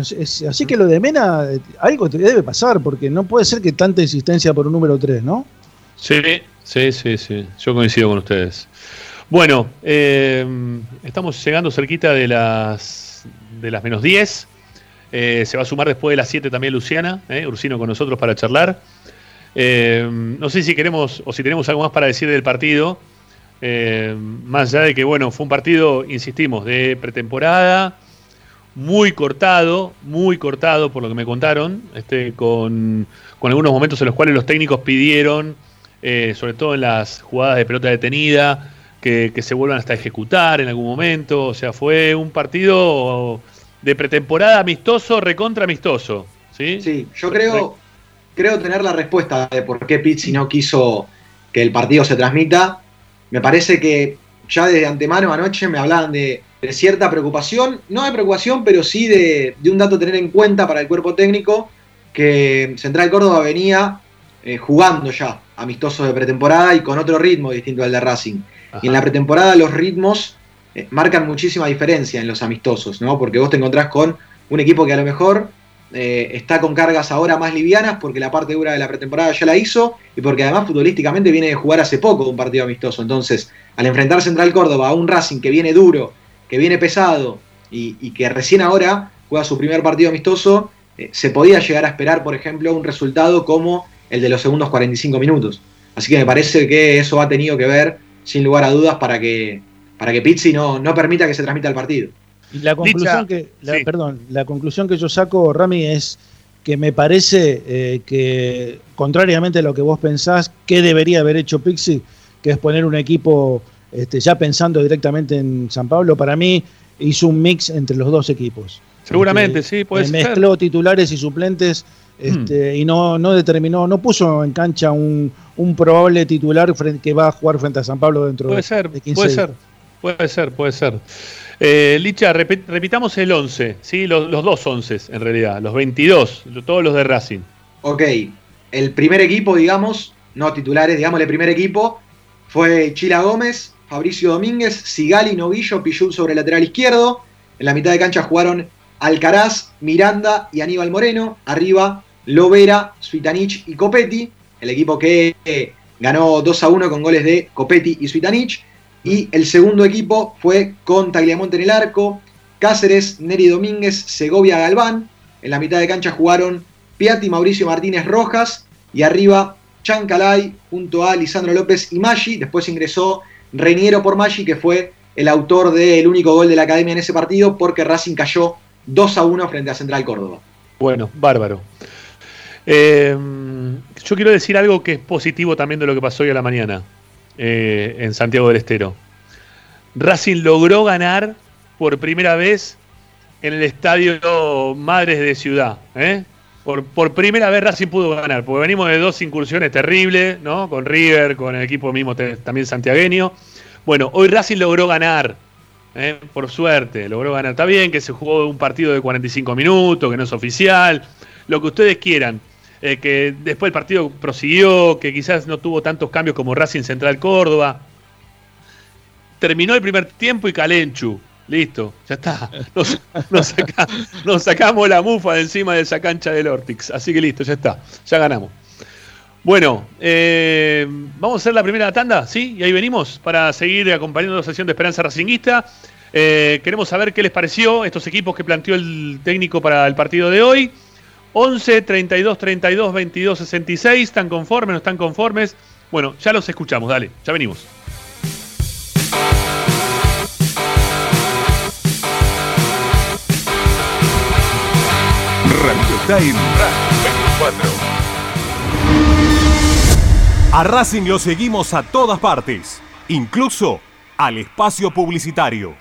así que lo de Mena, algo debe pasar, porque no puede ser que tanta insistencia por un número 3, ¿no? Sí, sí, sí, sí. Yo coincido con ustedes. Bueno, eh, estamos llegando cerquita de las, de las menos 10. Eh, se va a sumar después de las 7 también Luciana, eh, Ursino con nosotros para charlar. no sé si queremos o si tenemos algo más para decir del partido. Más allá de que, bueno, fue un partido, insistimos, de pretemporada, muy cortado, muy cortado por lo que me contaron, este, con, con algunos momentos en los cuales los técnicos pidieron, sobre todo en las jugadas de pelota detenida, que, se vuelvan hasta ejecutar en algún momento. O sea, fue un partido de pretemporada amistoso, recontra amistoso. Sí, sí yo creo, creo tener la respuesta de por qué Pizzi no quiso que el partido se transmita. Me parece que ya desde antemano anoche me hablaban de, cierta preocupación, no de preocupación, pero sí de, un dato a tener en cuenta para el cuerpo técnico, que Central Córdoba venía eh, jugando ya amistosos de pretemporada y con otro ritmo distinto al de Racing. Y en la pretemporada los ritmos eh, marcan muchísima diferencia en los amistosos, ¿no? Porque vos te encontrás con un equipo que a lo mejor eh, está con cargas ahora más livianas porque la parte dura de la pretemporada ya la hizo y porque además futbolísticamente viene de jugar hace poco un partido amistoso. Entonces, al enfrentar Central Córdoba a un Racing que viene duro, que viene pesado y, que recién ahora juega su primer partido amistoso, eh, se podía llegar a esperar, por ejemplo, un resultado como el de los segundos 45 minutos. Así que me parece que eso ha tenido que ver sin lugar a dudas para que, para que Pizzi no, no permita que se transmita el partido. Y la conclusión que, perdón, la conclusión que yo saco, Rami, es que me parece eh, que, contrariamente a lo que vos pensás, que debería haber hecho Pizzi, que es poner un equipo este, ya pensando directamente en San Pablo, para mí hizo un mix entre los dos equipos. Seguramente, este, sí, puede ser. Mezcló titulares y suplentes este, y no, no determinó, no puso en cancha un, probable titular que va a jugar frente a San Pablo dentro puede ser, Puede ser, puede ser, puede ser. Eh, Licha, repitamos el 11, ¿sí? los, dos 11 en realidad, los 22, todos los de Racing. Ok, el primer equipo, digamos, no titulares, digamos, el primer equipo fue Chila Gómez, Fabricio Domínguez, Sigali, Novillo, Pillú sobre el lateral izquierdo. En la mitad de cancha jugaron Alcaraz, Miranda y Aníbal Moreno. Arriba Lovera, Suitanich y Copetti, el equipo que eh, ganó 2 a 1 con goles de Copetti y Suitanich. Y el segundo equipo fue con Tagliamonte en el arco, Cáceres, Neri Domínguez, Segovia Galván. En la mitad de cancha jugaron Piatti, Mauricio Martínez Rojas y arriba Chancalay junto a Lisandro López y Maggi. Después ingresó Reiniero por Maggi, que fue el autor del único gol de la academia en ese partido, porque Racing cayó 2 a 1 frente a Central Córdoba. Bueno, bárbaro. Eh, yo quiero decir algo que es positivo también de lo que pasó hoy a la mañana. Eh, en Santiago del Estero. Racing logró ganar por primera vez en el estadio Madres de Ciudad. ¿eh? Por, por, primera vez Racing pudo ganar, porque venimos de dos incursiones terribles, ¿no? Con River, con el equipo mismo también santiagueño. Bueno, hoy Racing logró ganar, ¿eh? por suerte, logró ganar. Está bien que se jugó un partido de 45 minutos, que no es oficial, lo que ustedes quieran. Eh, que después el partido prosiguió, que quizás no tuvo tantos cambios como Racing Central Córdoba. Terminó el primer tiempo y Calenchu. Listo, ya está. Nos, sacamos la mufa de encima de esa cancha del Ortix. Así que listo, ya está. Ya ganamos. Bueno, eh, vamos a hacer la primera tanda, ¿sí? Y ahí venimos para seguir acompañando la sesión de Esperanza Racinguista. Eh, queremos saber qué les pareció estos equipos que planteó el técnico para el partido de hoy. 11 32 32 22 66. ¿Están conformes? ¿No están conformes? Bueno, ya los escuchamos. Dale, ya venimos. Radio Time 24. A Racing lo seguimos a todas partes, incluso al espacio publicitario.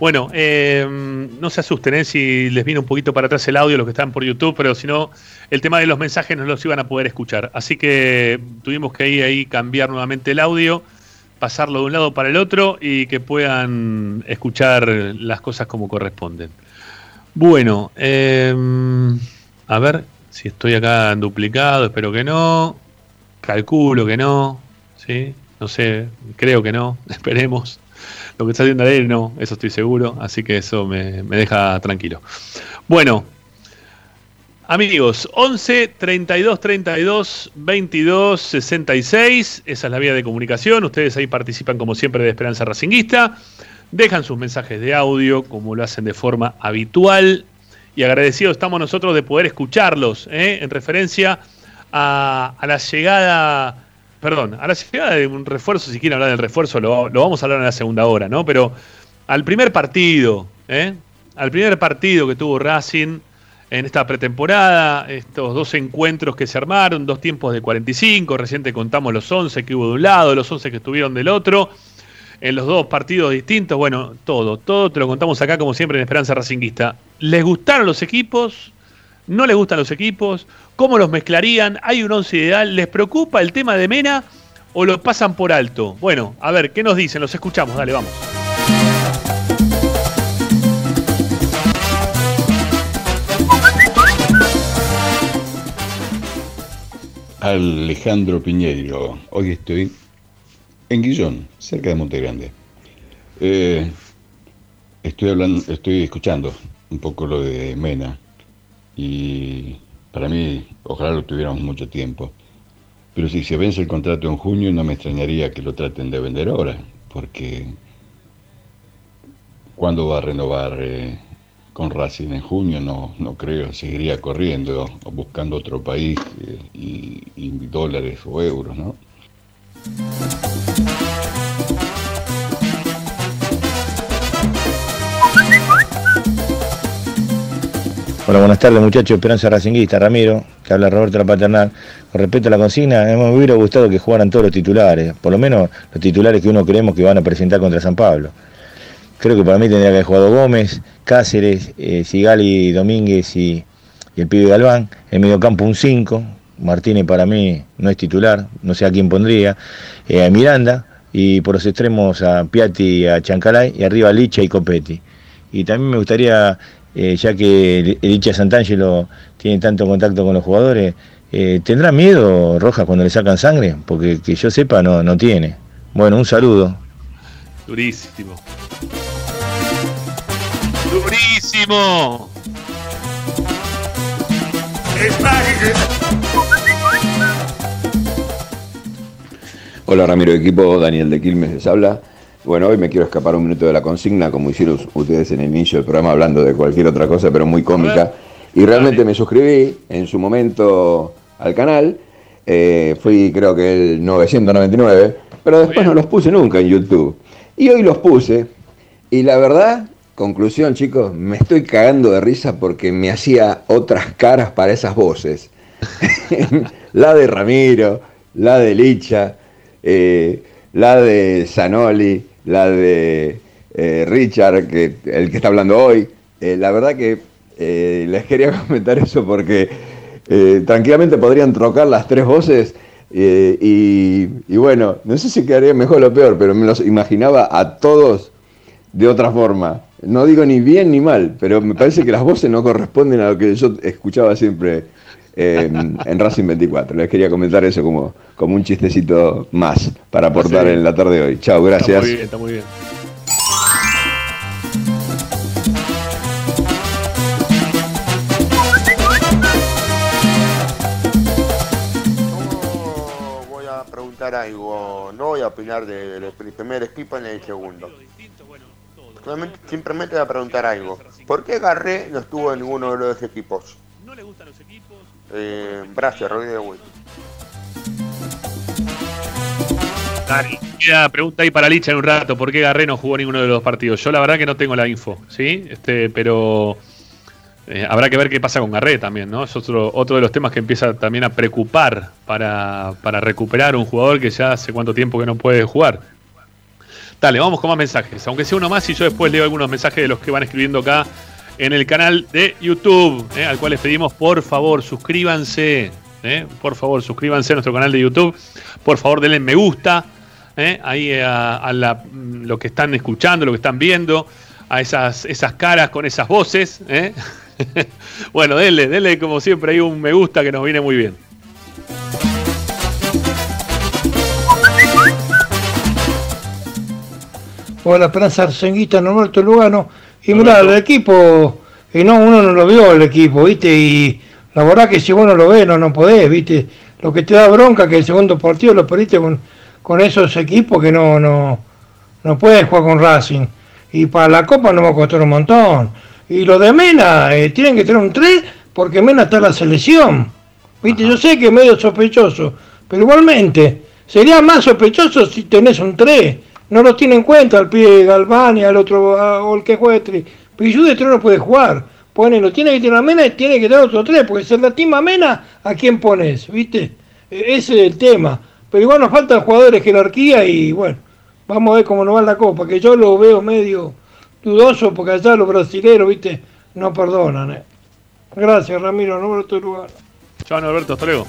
Bueno, eh, no se asusten ¿eh? si les viene un poquito para atrás el audio, los que están por YouTube, pero si no, el tema de los mensajes no los iban a poder escuchar. Así que tuvimos que ir ahí cambiar nuevamente el audio pasarlo de un lado para el otro y que puedan escuchar las cosas como corresponden. Bueno, em, a ver si estoy acá en duplicado, espero que no. Calculo que no, ¿sí? No sé, creo que no, esperemos. Lo que está haciendo él no, eso estoy seguro, así que eso me, deja tranquilo. Bueno, Amigos, 11 32 32 22 66, esa es la vía de comunicación. Ustedes ahí participan como siempre de Esperanza Racinguista. Dejan sus mensajes de audio como lo hacen de forma habitual. Y agradecidos estamos nosotros de poder escucharlos ¿eh? en referencia a, la llegada, perdón, a la llegada de un refuerzo, si quieren hablar del refuerzo, lo, vamos a hablar en la segunda hora, ¿no? Pero al primer partido, ¿eh? al primer partido que tuvo Racing en esta pretemporada, estos dos encuentros que se armaron, dos tiempos de 45, reciente contamos los 11 que hubo de un lado, los 11 que estuvieron del otro, en los dos partidos distintos, bueno, todo, todo te lo contamos acá como siempre en Esperanza Racinguista. ¿Les gustaron los equipos? ¿No les gustan los equipos? ¿Cómo los mezclarían? ¿Hay un once ideal? ¿Les preocupa el tema de Mena o lo pasan por alto? Bueno, a ver, ¿qué nos dicen? Los escuchamos, dale, vamos. Alejandro Piñeiro. Hoy estoy en Guillón, cerca de Montegrande. Eh, estoy hablando, estoy escuchando un poco lo de Mena y para mí, ojalá lo tuviéramos mucho tiempo. Pero si se vence el contrato en junio, no me extrañaría que lo traten de vender ahora, porque ¿cuándo va a renovar eh, con Racing en junio, no, no creo, seguiría corriendo o buscando otro país eh, y, y, dólares o euros, ¿no? Hola, buenas tardes muchachos, Esperanza Racinguista, Ramiro, que habla Roberto La Paternal. Con respecto a la consigna, me hubiera gustado que jugaran todos los titulares, por lo menos los titulares que uno creemos que van a presentar contra San Pablo. Creo que para mí tendría que haber jugado Gómez, Cáceres, eh, Sigali, Domínguez y, el pibe Galván. En medio campo un 5. Martínez para mí no es titular, no sé a quién pondría. Eh, a Miranda y por los extremos a Piatti y a Chancalay y arriba a Licha y Copetti. Y también me gustaría, eh, ya que Licha Santangelo tiene tanto contacto con los jugadores, ¿tendrá miedo Rojas cuando le sacan sangre? Porque que yo sepa no, no tiene. Bueno, un saludo. Durísimo. Durísimo. Hola Ramiro equipo, Daniel de Quilmes les habla. Bueno, hoy me quiero escapar un minuto de la consigna, como hicieron ustedes en el inicio del programa, hablando de cualquier otra cosa, pero muy cómica. Y realmente me suscribí en su momento al canal. Eh, fui creo que el 999, pero después no los puse nunca en YouTube. Y hoy los puse. Y la verdad Conclusión, chicos, me estoy cagando de risa porque me hacía otras caras para esas voces. la de Ramiro, la de Licha, eh, la de Zanoli, la de eh, Richard, que, el que está hablando hoy. Eh, la verdad que les quería comentar eso porque tranquilamente podrían trocar las tres voces y, y, bueno, no sé si quedaría mejor o peor, pero me los imaginaba a todos de otra forma. No digo ni bien ni mal, pero me parece que las voces no corresponden a lo que yo escuchaba siempre en, Racing 24. Les quería comentar eso como, como un chistecito más para aportar en la tarde de hoy. Chao, gracias. Está muy bien, está muy bien. voy a preguntar algo, no voy a opinar del primer equipo en el segundo simplemente voy a preguntar algo. ¿Por qué Garré no estuvo en ninguno de los equipos? Eh, gracias, Rodríguez Queda pregunta ahí para Licha en un rato, ¿por qué Garré no jugó ninguno de los partidos? Yo la verdad que no tengo la info, ¿sí? Este, pero eh, habrá que ver qué pasa con Garré también, ¿no? Es otro, otro de los temas que empieza también a preocupar para, para recuperar un jugador que ya hace cuánto tiempo que no puede jugar. Dale, vamos con más mensajes. Aunque sea uno más y yo después leo algunos mensajes de los que van escribiendo acá en el canal de YouTube, eh, al cual les pedimos por favor suscríbanse. Eh, por favor, suscríbanse a nuestro canal de YouTube. Por favor, denle me gusta. ¿eh? ahí a, lo que están escuchando, lo que están viendo, a esas, esas caras con esas voces. bueno, denle, denle como siempre ahí un me gusta que nos viene muy bien. Hola, Esperanza Arsenguita, Norberto Lugano. Y mira, el equipo, y no, uno no lo vio el equipo, ¿viste? Y la verdad que si uno lo ve, no, no podés, ¿viste? Lo que te da bronca que el segundo partido lo perdiste con, con esos equipos que no, no, no puedes jugar con Racing. Y para la Copa nos va a costar un montón. Y lo de Mena, eh, tienen que tener un 3 porque Mena está en la selección. ¿Viste? Yo sé que es medio sospechoso, pero igualmente, sería más sospechoso si tenés un 3 no lo tiene en cuenta el pie Galván y al otro, o el que juegue tres. Pichu de tres no puede jugar. Ponelo, tiene que tener a y tiene que tener otro tres, porque si la tima Mena, ¿a quién pones? ¿Viste? E, ese es el tema. Pero igual nos faltan jugadores jerarquía y bueno, vamos a ver cómo nos va la copa, que yo lo veo medio dudoso porque allá los brasileños, ¿viste? No perdonan. Eh. Gracias, Ramiro, Norberto Lugar. Chao, Norberto, hasta luego.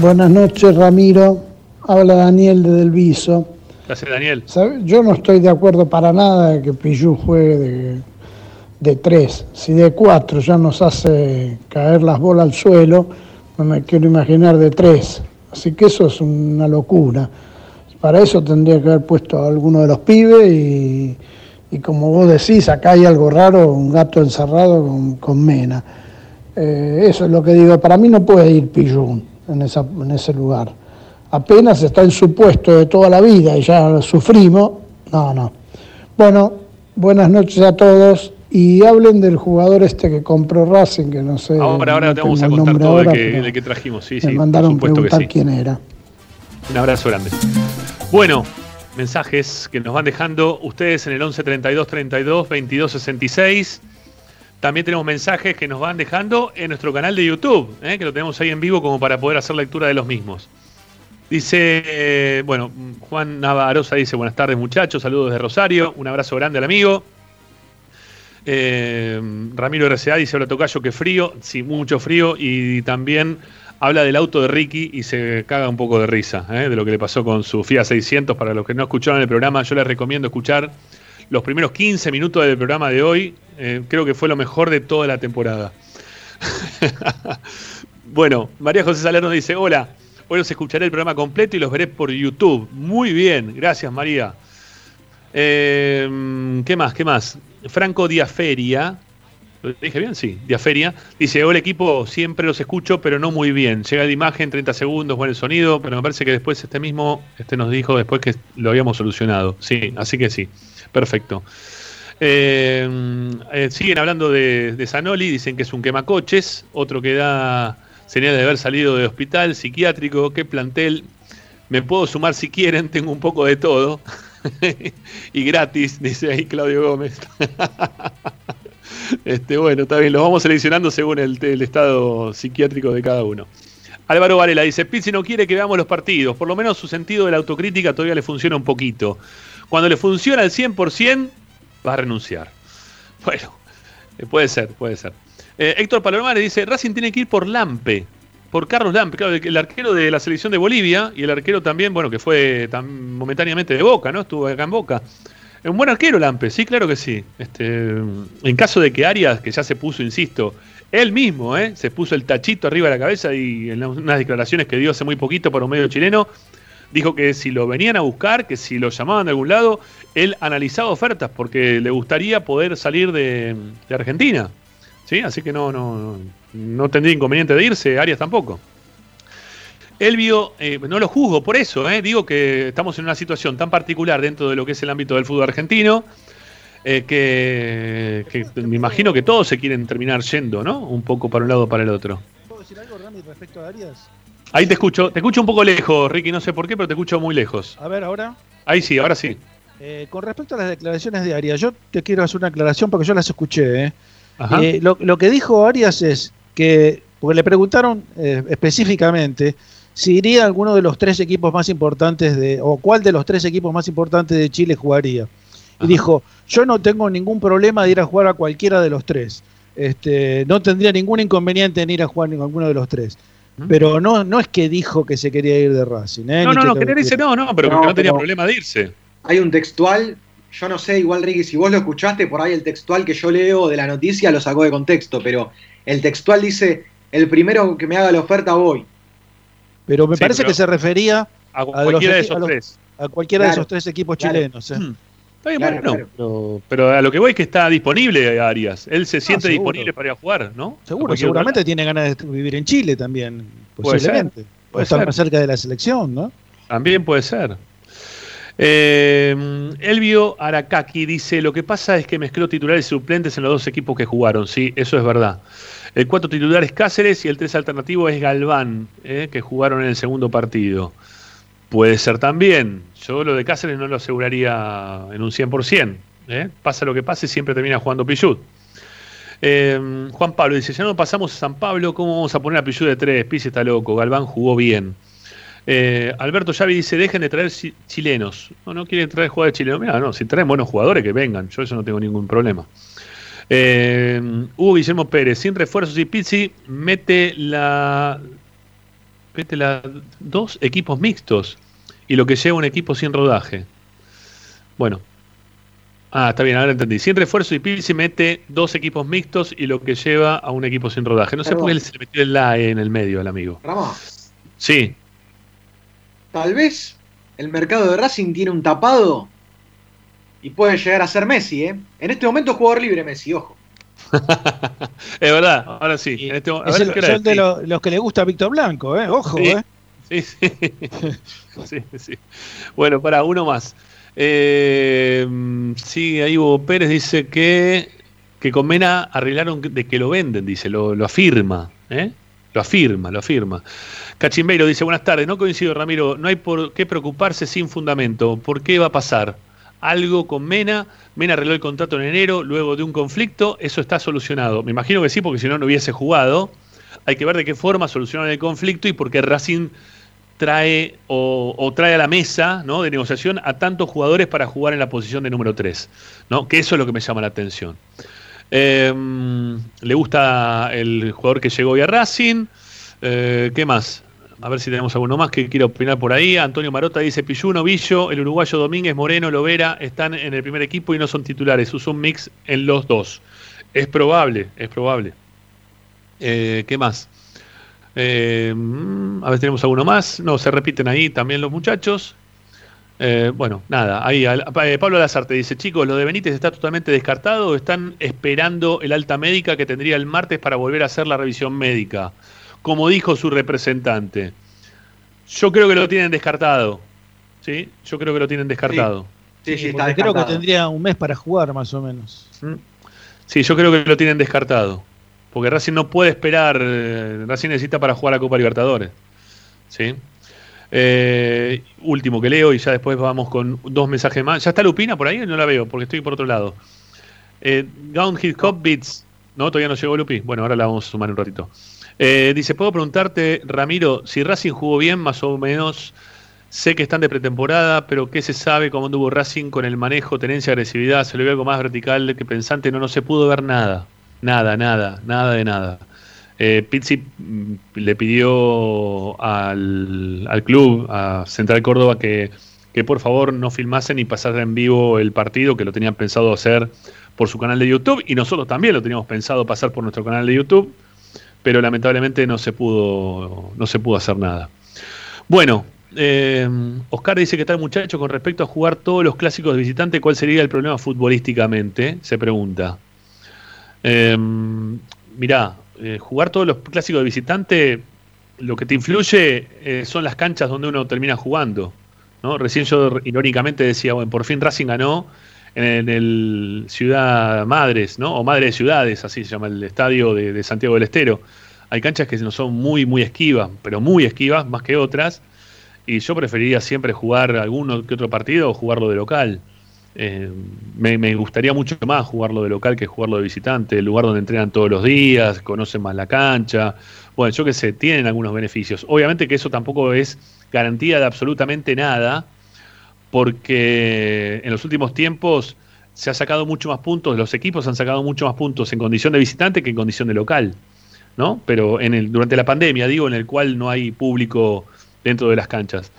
Buenas noches, Ramiro. Habla Daniel de Del Viso. Gracias, Daniel. Yo no estoy de acuerdo para nada de que Pillú juegue de, tres. Si de cuatro ya nos hace caer las bolas al suelo, no me quiero imaginar de tres. Así que eso es una locura. Para eso tendría que haber puesto a alguno de los pibes y, como vos decís, acá hay algo raro, un gato encerrado con, mena. Eh, eso es lo que digo. Para mí no puede ir Pillún en, esa, en ese lugar. Apenas está en su puesto de toda la vida y ya sufrimos. No, no. Bueno, buenas noches a todos y hablen del jugador este que compró Racing, que no sé. Ahora, ahora te vamos a contar todo ahora, de, que, trajimos. Sí, me mandaron preguntar quién era. Un abrazo grande. Bueno, mensajes que nos van dejando ustedes en el 11 32 32 22 66. También tenemos mensajes que nos van dejando en nuestro canal de YouTube, ¿eh? que lo tenemos ahí en vivo como para poder hacer lectura de los mismos. Dice, eh, bueno, Juan Navarosa dice, buenas tardes muchachos, saludos de Rosario, un abrazo grande al amigo. Eh, Ramiro RCA dice, hola Tocayo, que frío, sí, mucho frío, y también habla del auto de Ricky y se caga un poco de risa, de lo que le pasó con su Fiat 600. Para los que no escucharon el programa, yo les recomiendo escuchar los primeros 15 minutos del programa de hoy. Eh, creo que fue lo mejor de toda la temporada. bueno, María José Salerno dice, hola, hoy os escucharé el programa completo y los veré por YouTube. Muy bien, gracias María. Eh, ¿Qué más? ¿Qué más? Franco Diaferia. ¿Lo dije bien? Sí, Diaferia. Dice, hola equipo, siempre los escucho, pero no muy bien. Llega la imagen, 30 segundos, buen el sonido, pero me parece que después este mismo, este nos dijo después que lo habíamos solucionado. Sí, así que sí. Perfecto. Eh, eh, siguen hablando de, de, Zanoli, dicen que es un quemacoches, otro que da señal de haber salido de hospital psiquiátrico, qué plantel, me puedo sumar si quieren, tengo un poco de todo, y gratis, dice ahí Claudio Gómez. este, bueno, está bien, los vamos seleccionando según el, el estado psiquiátrico de cada uno. Álvaro Varela dice, Pizzi no quiere que veamos los partidos, por lo menos su sentido de la autocrítica todavía le funciona un poquito. Cuando le funciona al 100%, va a renunciar. Bueno, eh, puede ser, puede ser. Eh, Héctor Palomares dice, Racing tiene que ir por Lampe, por Carlos Lampe, claro, el arquero de la selección de Bolivia y el arquero también, bueno, que fue momentáneamente de Boca, ¿no? Estuvo acá en Boca. Un buen arquero Lampe, sí, claro que sí. Este, en caso de que Arias, que ya se puso, insisto, él mismo, ¿eh? se puso el tachito arriba de la cabeza y en unas declaraciones que dio hace muy poquito por un medio chileno, dijo que si lo venían a buscar, que si lo llamaban de algún lado, él analizaba ofertas porque le gustaría poder salir de, Argentina. ¿Sí? Así que no, no, no tendría inconveniente de irse, Arias tampoco. Elvio, eh, no lo juzgo por eso, eh, digo que estamos en una situación tan particular dentro de lo que es el ámbito del fútbol argentino, eh, que, que, me imagino que todos se quieren terminar yendo, ¿no? Un poco para un lado o para el otro. ¿Puedo decir algo, Rami, respecto a Arias? Ahí te escucho, te escucho un poco lejos, Ricky, no sé por qué, pero te escucho muy lejos. A ver, ahora. Ahí sí, ahora sí. Eh, con respecto a las declaraciones de Arias, yo te quiero hacer una aclaración porque yo las escuché. ¿eh? eh lo, que dijo Arias es que, porque le preguntaron eh, específicamente si iría a alguno de los tres equipos más importantes de, o cuál de los tres equipos más importantes de Chile jugaría. Y dijo, yo no tengo ningún problema de ir a jugar a cualquiera de los tres. este, no tendría ningún inconveniente en ir a jugar en alguno de los tres. Pero no, no es que dijo que se quería ir de Racing. ¿eh? No, no, no, que dice no, no, pero porque no tenía problema de irse. Hay un textual, yo no sé, igual Ricky, si vos lo escuchaste, por ahí el textual que yo leo de la noticia lo sacó de contexto, pero el textual dice, el primero que me haga la oferta voy. Pero me parece que se refería a, cualquiera de esos tres. A cualquiera de esos tres equipos chilenos. ¿eh? Está bien, bueno, pero, a lo que voy es que está disponible Arias. Él se siente disponible para ir a jugar, ¿no? Seguro, seguramente tiene ganas de vivir en Chile también, posiblemente. Puede, estar más cerca de la selección, ¿no? También puede ser. Eh, Elvio Aracaki dice: Lo que pasa es que mezcló titulares y suplentes en los dos equipos que jugaron. Sí, eso es verdad. El cuatro titular es Cáceres y el tres alternativo es Galván, eh, que jugaron en el segundo partido. Puede ser también. Yo lo de Cáceres no lo aseguraría en un 100%. ¿eh? Pasa lo que pase, siempre termina jugando Pichut. Eh, Juan Pablo dice, ya no pasamos a San Pablo, ¿cómo vamos a poner a Pichut de tres? Pise está loco, Galván jugó bien. Eh, Alberto Xavi dice, dejen de traer chilenos. No, no quieren traer jugadores chilenos. Mira, no, si traen buenos jugadores, que vengan. Yo eso no tengo ningún problema. Hugo Guillermo Pérez, sin refuerzos y Pizzi, mete la mete la, dos equipos mixtos y lo que lleva un equipo sin rodaje. Bueno. Ah, está bien, ahora entendí. Sin refuerzo y Pizzi mete dos equipos mixtos y lo que lleva a un equipo sin rodaje. No sé por qué se le metió el la en el medio al amigo. Ramos. Sí. Tal vez el mercado de Racing tiene un tapado y puede llegar a ser Messi, ¿eh? En este momento jugador libre Messi, ojo. es verdad, ahora sí. Este es el, de los, que le gusta a Víctor Blanco, ¿eh? Ojo, ¿eh? Sí, sí. sí, Bueno, para uno más. Eh, sí, ahí Hugo Pérez dice que, que con Mena arreglaron de que lo venden, dice, lo, afirma. ¿eh? Lo afirma, lo afirma. Cachimbeiro dice, buenas tardes, no coincido Ramiro, no hay por qué preocuparse sin fundamento. ¿Por qué va a pasar? Algo con Mena, Mena arregló el contrato en enero, luego de un conflicto, eso está solucionado. Me imagino que sí, porque si no, no hubiese jugado. Hay que ver de qué forma solucionan el conflicto y por qué Racing trae o, trae a la mesa ¿no? de negociación a tantos jugadores para jugar en la posición de número 3, ¿no? que eso es lo que me llama la atención. Em, le gusta el jugador que llegó hoy a Racing. Eh, ¿Qué más? A ver si tenemos alguno más que quiera opinar por ahí. Antonio Marota dice: Pilluno, Villo, el uruguayo Domínguez, Moreno, Lovera están en el primer equipo y no son titulares. Usa un mix en los dos. Es probable, es probable. Eh, ¿Qué más? Eh, mm, a ver, tenemos alguno más. No, se repiten ahí también los muchachos. Eh, bueno, nada, ahí eh, Pablo Lazarte dice, chicos, lo de Benítez está totalmente descartado, están esperando el alta médica que tendría el martes para volver a hacer la revisión médica, como dijo su representante. Yo creo que lo tienen descartado, ¿sí? Yo creo que lo tienen descartado. Sí, sí, está creo que tendría un mes para jugar más o menos. ¿Mm? Sí, yo creo que lo tienen descartado. Porque Racing no puede esperar, eh, Racing necesita para jugar la Copa Libertadores. ¿Sí? Eh, último que leo y ya después vamos con dos mensajes más. ¿Ya está Lupina por ahí? No la veo porque estoy por otro lado. Eh, Beats. No, todavía no llegó Lupi. Bueno, ahora la vamos a sumar un ratito. Eh, dice, ¿puedo preguntarte, Ramiro, si Racing jugó bien, más o menos? Sé que están de pretemporada, pero ¿qué se sabe cómo anduvo Racing con el manejo, tenencia, agresividad? Se le ve algo más vertical que pensante, no, no se pudo ver nada. Nada, nada, nada de nada. Eh, Pizzi mm, le pidió al, al, club, a Central Córdoba, que, que, por favor no filmasen y pasaran en vivo el partido, que lo tenían pensado hacer por su canal de YouTube, y nosotros también lo teníamos pensado pasar por nuestro canal de YouTube, pero lamentablemente no se pudo, no se pudo hacer nada. Bueno, eh, Oscar dice que tal muchacho con respecto a jugar todos los clásicos de visitante, ¿cuál sería el problema futbolísticamente? Se pregunta. Eh, mirá, eh, jugar todos los clásicos de visitante, lo que te influye eh, son las canchas donde uno termina jugando. ¿no? Recién yo irónicamente decía, bueno, por fin Racing ganó en, el Ciudad Madres, ¿no? O Madre de Ciudades, así se llama el estadio de, Santiago del Estero. Hay canchas que no son muy, muy esquivas, pero muy esquivas, más que otras. Y yo preferiría siempre jugar alguno que otro partido o jugarlo de local. Eh, me, gustaría mucho más jugarlo de local que jugarlo de visitante, el lugar donde entrenan todos los días, conocen más la cancha. Bueno, yo qué sé, tienen algunos beneficios. Obviamente que eso tampoco es garantía de absolutamente nada, porque en los últimos tiempos se ha sacado mucho más puntos, los equipos han sacado mucho más puntos en condición de visitante que en condición de local, ¿no? Pero en el, durante la pandemia, digo, en el cual no hay público dentro de las canchas.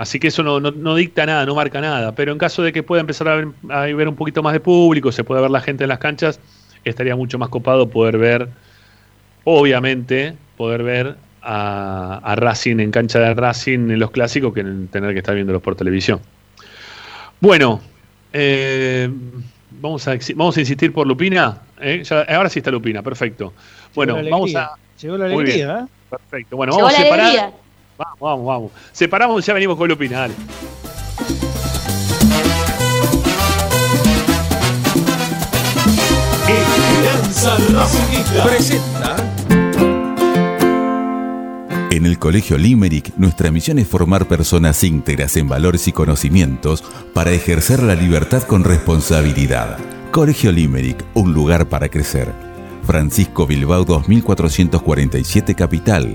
Así que eso no, dicta nada, no marca nada. Pero en caso de que pueda empezar a ver, a ver, un poquito más de público, se pueda ver la gente en las canchas, estaría mucho más copado poder ver, obviamente, poder ver a, Racing en cancha de Racing en los clásicos que tener que estar viéndolos por televisión. Bueno, eh, vamos, a, vamos a insistir por Lupina. ¿eh? ahora sí está Lupina, perfecto. Bueno, vamos a. Llegó la alegría, ¿eh? Perfecto. Bueno, vamos a separar. Vamos, vamos, vamos. Separamos y ya venimos con Lupina, dale. presenta en el Colegio Limerick, nuestra misión es formar personas íntegras en valores y conocimientos para ejercer la libertad con responsabilidad. Colegio Limerick, un lugar para crecer. Francisco Bilbao 2447 Capital.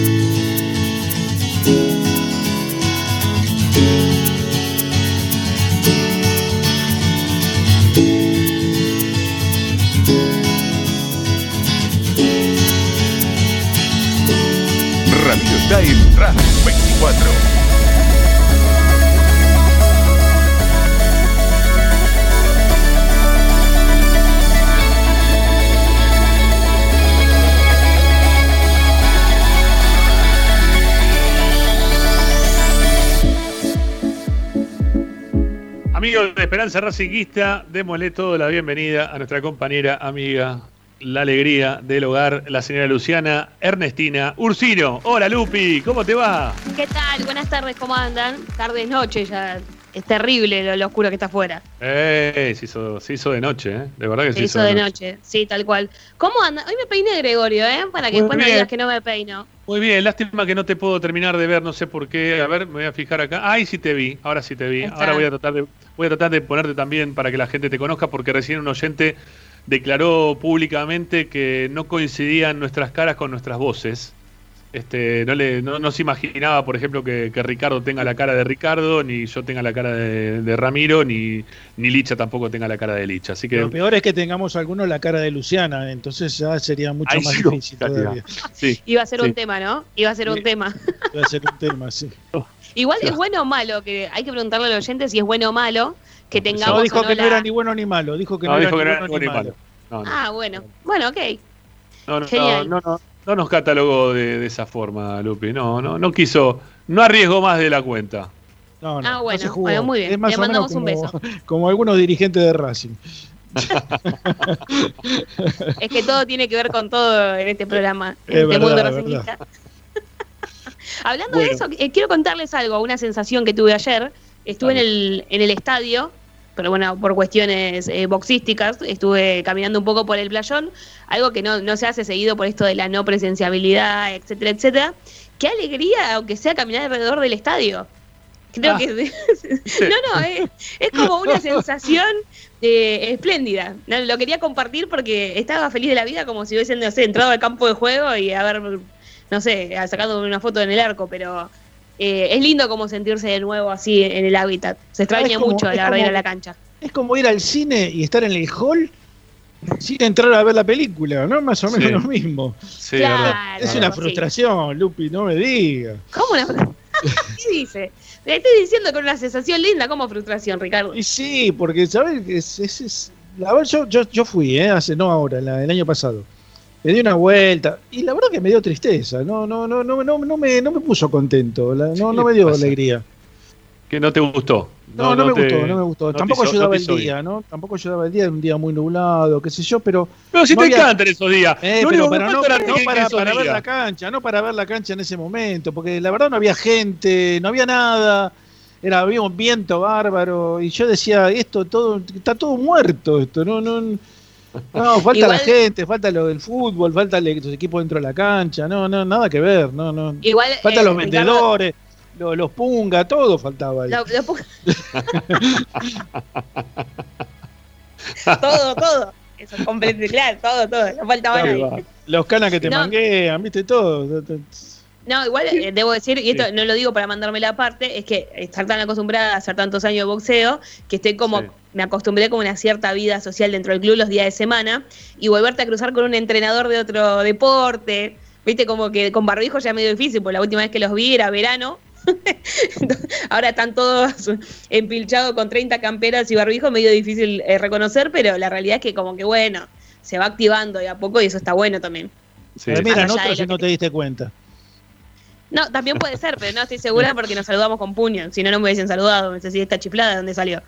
Radio está en Racing 24. Amigos de Esperanza Racinguista, démosle toda la bienvenida a nuestra compañera, amiga, la alegría del hogar, la señora Luciana Ernestina Ursino. Hola Lupi, ¿cómo te va? ¿Qué tal? Buenas tardes, ¿cómo andan? Tardes, noche ya. Es terrible lo, oscuro que está afuera. Eh, se hizo, se hizo de noche, ¿eh? De verdad que se, se hizo, de noche. Sí, tal cual. ¿Cómo anda? Hoy me peiné, Gregorio, ¿eh? Para que después no digas que no me peino. Muy bien, lástima que no te puedo terminar de ver, no sé por qué. A ver, me voy a fijar acá. Ay, sí te vi, ahora sí te vi. Ahora voy a tratar de voy a tratar de ponerte también para que la gente te conozca, porque recién un oyente declaró públicamente que no coincidían nuestras caras con nuestras voces. Este, no, le, no, se imaginaba, por ejemplo, que, Ricardo tenga la cara de Ricardo, ni yo tenga la cara de, Ramiro, ni, ni, Licha tampoco tenga la cara de Licha. Así que, Lo peor es que tengamos algunos la cara de Luciana, entonces ya sería mucho más difícil todavía. Iba a ser un tema, ¿no? Iba a ser un tema. Iba a ser un tema, sí. Igual es bueno o malo, que hay que preguntarle al oyente si es bueno o malo que tengamos. No, dijo que no era ni bueno ni malo, dijo que no, era, ni, bueno, ni malo. ah, bueno, bueno, ok. No, no, no, no, nos catalogó de, esa forma, Lupi. No, no, no quiso, no arriesgó más de la cuenta. No, no, ah, bueno, bueno, muy bien. Le mandamos un beso. Como algunos dirigentes de Racing. es que todo tiene que ver con todo en este programa, en este mundo racingista. Hablando de eso, eh, quiero contarles algo, una sensación que tuve ayer. Estuve en el, en el estadio, pero bueno, por cuestiones eh, boxísticas, estuve caminando un poco por el playón, algo que no, se hace seguido por esto de la no presenciabilidad, etcétera, etcétera. Qué alegría, aunque sea caminar alrededor del estadio. Creo ah. que. no, no, es, como una sensación eh, espléndida. lo quería compartir porque estaba feliz de la vida, como si hubiesen entrado al campo de juego y haber no sé, sacado una foto en el arco, pero eh, es lindo como sentirse de nuevo así en el hábitat. Se extraña mucho la verdad ir a la cancha. Es como ir al cine y estar en el hall sin entrar a ver la película, ¿no? Más o menos lo mismo. Sí, claro, es una frustración, Lupi, no me digas. ¿Cómo una frustración? ¿Qué dice? Le estoy diciendo con una sensación linda como frustración, Ricardo. Y sí, porque, ¿sabes? Es, es, es, la, yo, yo, yo fui, ¿eh? Hace, no ahora, el año pasado me dio una vuelta y la verdad que me dio tristeza, no, no, no, no, no, no me, no me puso contento, no, no me dio alegría. ¿Que no te gustó? No, no, me gustó, no me gustó. Tampoco ayudaba el día, ¿no? Tampoco ayudaba el día, un día muy nublado, qué sé yo, pero. Pero si te encantan esos días. Eh, pero, no, para, para ver la cancha, no para ver la cancha en ese momento, porque la verdad no había gente, no había nada, era, había un viento bárbaro, y yo decía, esto todo, está todo muerto, esto, no, no No, falta la gente, falta lo del fútbol, falta los equipos dentro de la cancha, no, no, nada que ver, no, no. Igual, falta los vendedores, los, punga, todo faltaba ahí. todo, todo. Eso es claro, todo, todo. No faltaba nada. Los canas que te manguean, viste, todo. No, igual eh, debo decir, y esto no lo digo para mandarme la parte, es que estar tan acostumbrada a hacer tantos años de boxeo, que estoy como, me acostumbré como una cierta vida social dentro del club los días de semana, y volverte a cruzar con un entrenador de otro deporte, viste, como que con barbijo ya es medio difícil, porque la última vez que los vi era verano, Ahora están todos empilchados con 30 camperas y barbijo, medio difícil eh, reconocer, pero la realidad es que como que bueno, se va activando de a poco y eso está bueno también. Sí. miran otros si no te diste cuenta. No, también puede ser, pero no estoy segura porque nos saludamos con puño. Si no, no me hubiesen saludado. Me decía, esta chiflada, ¿de dónde salió?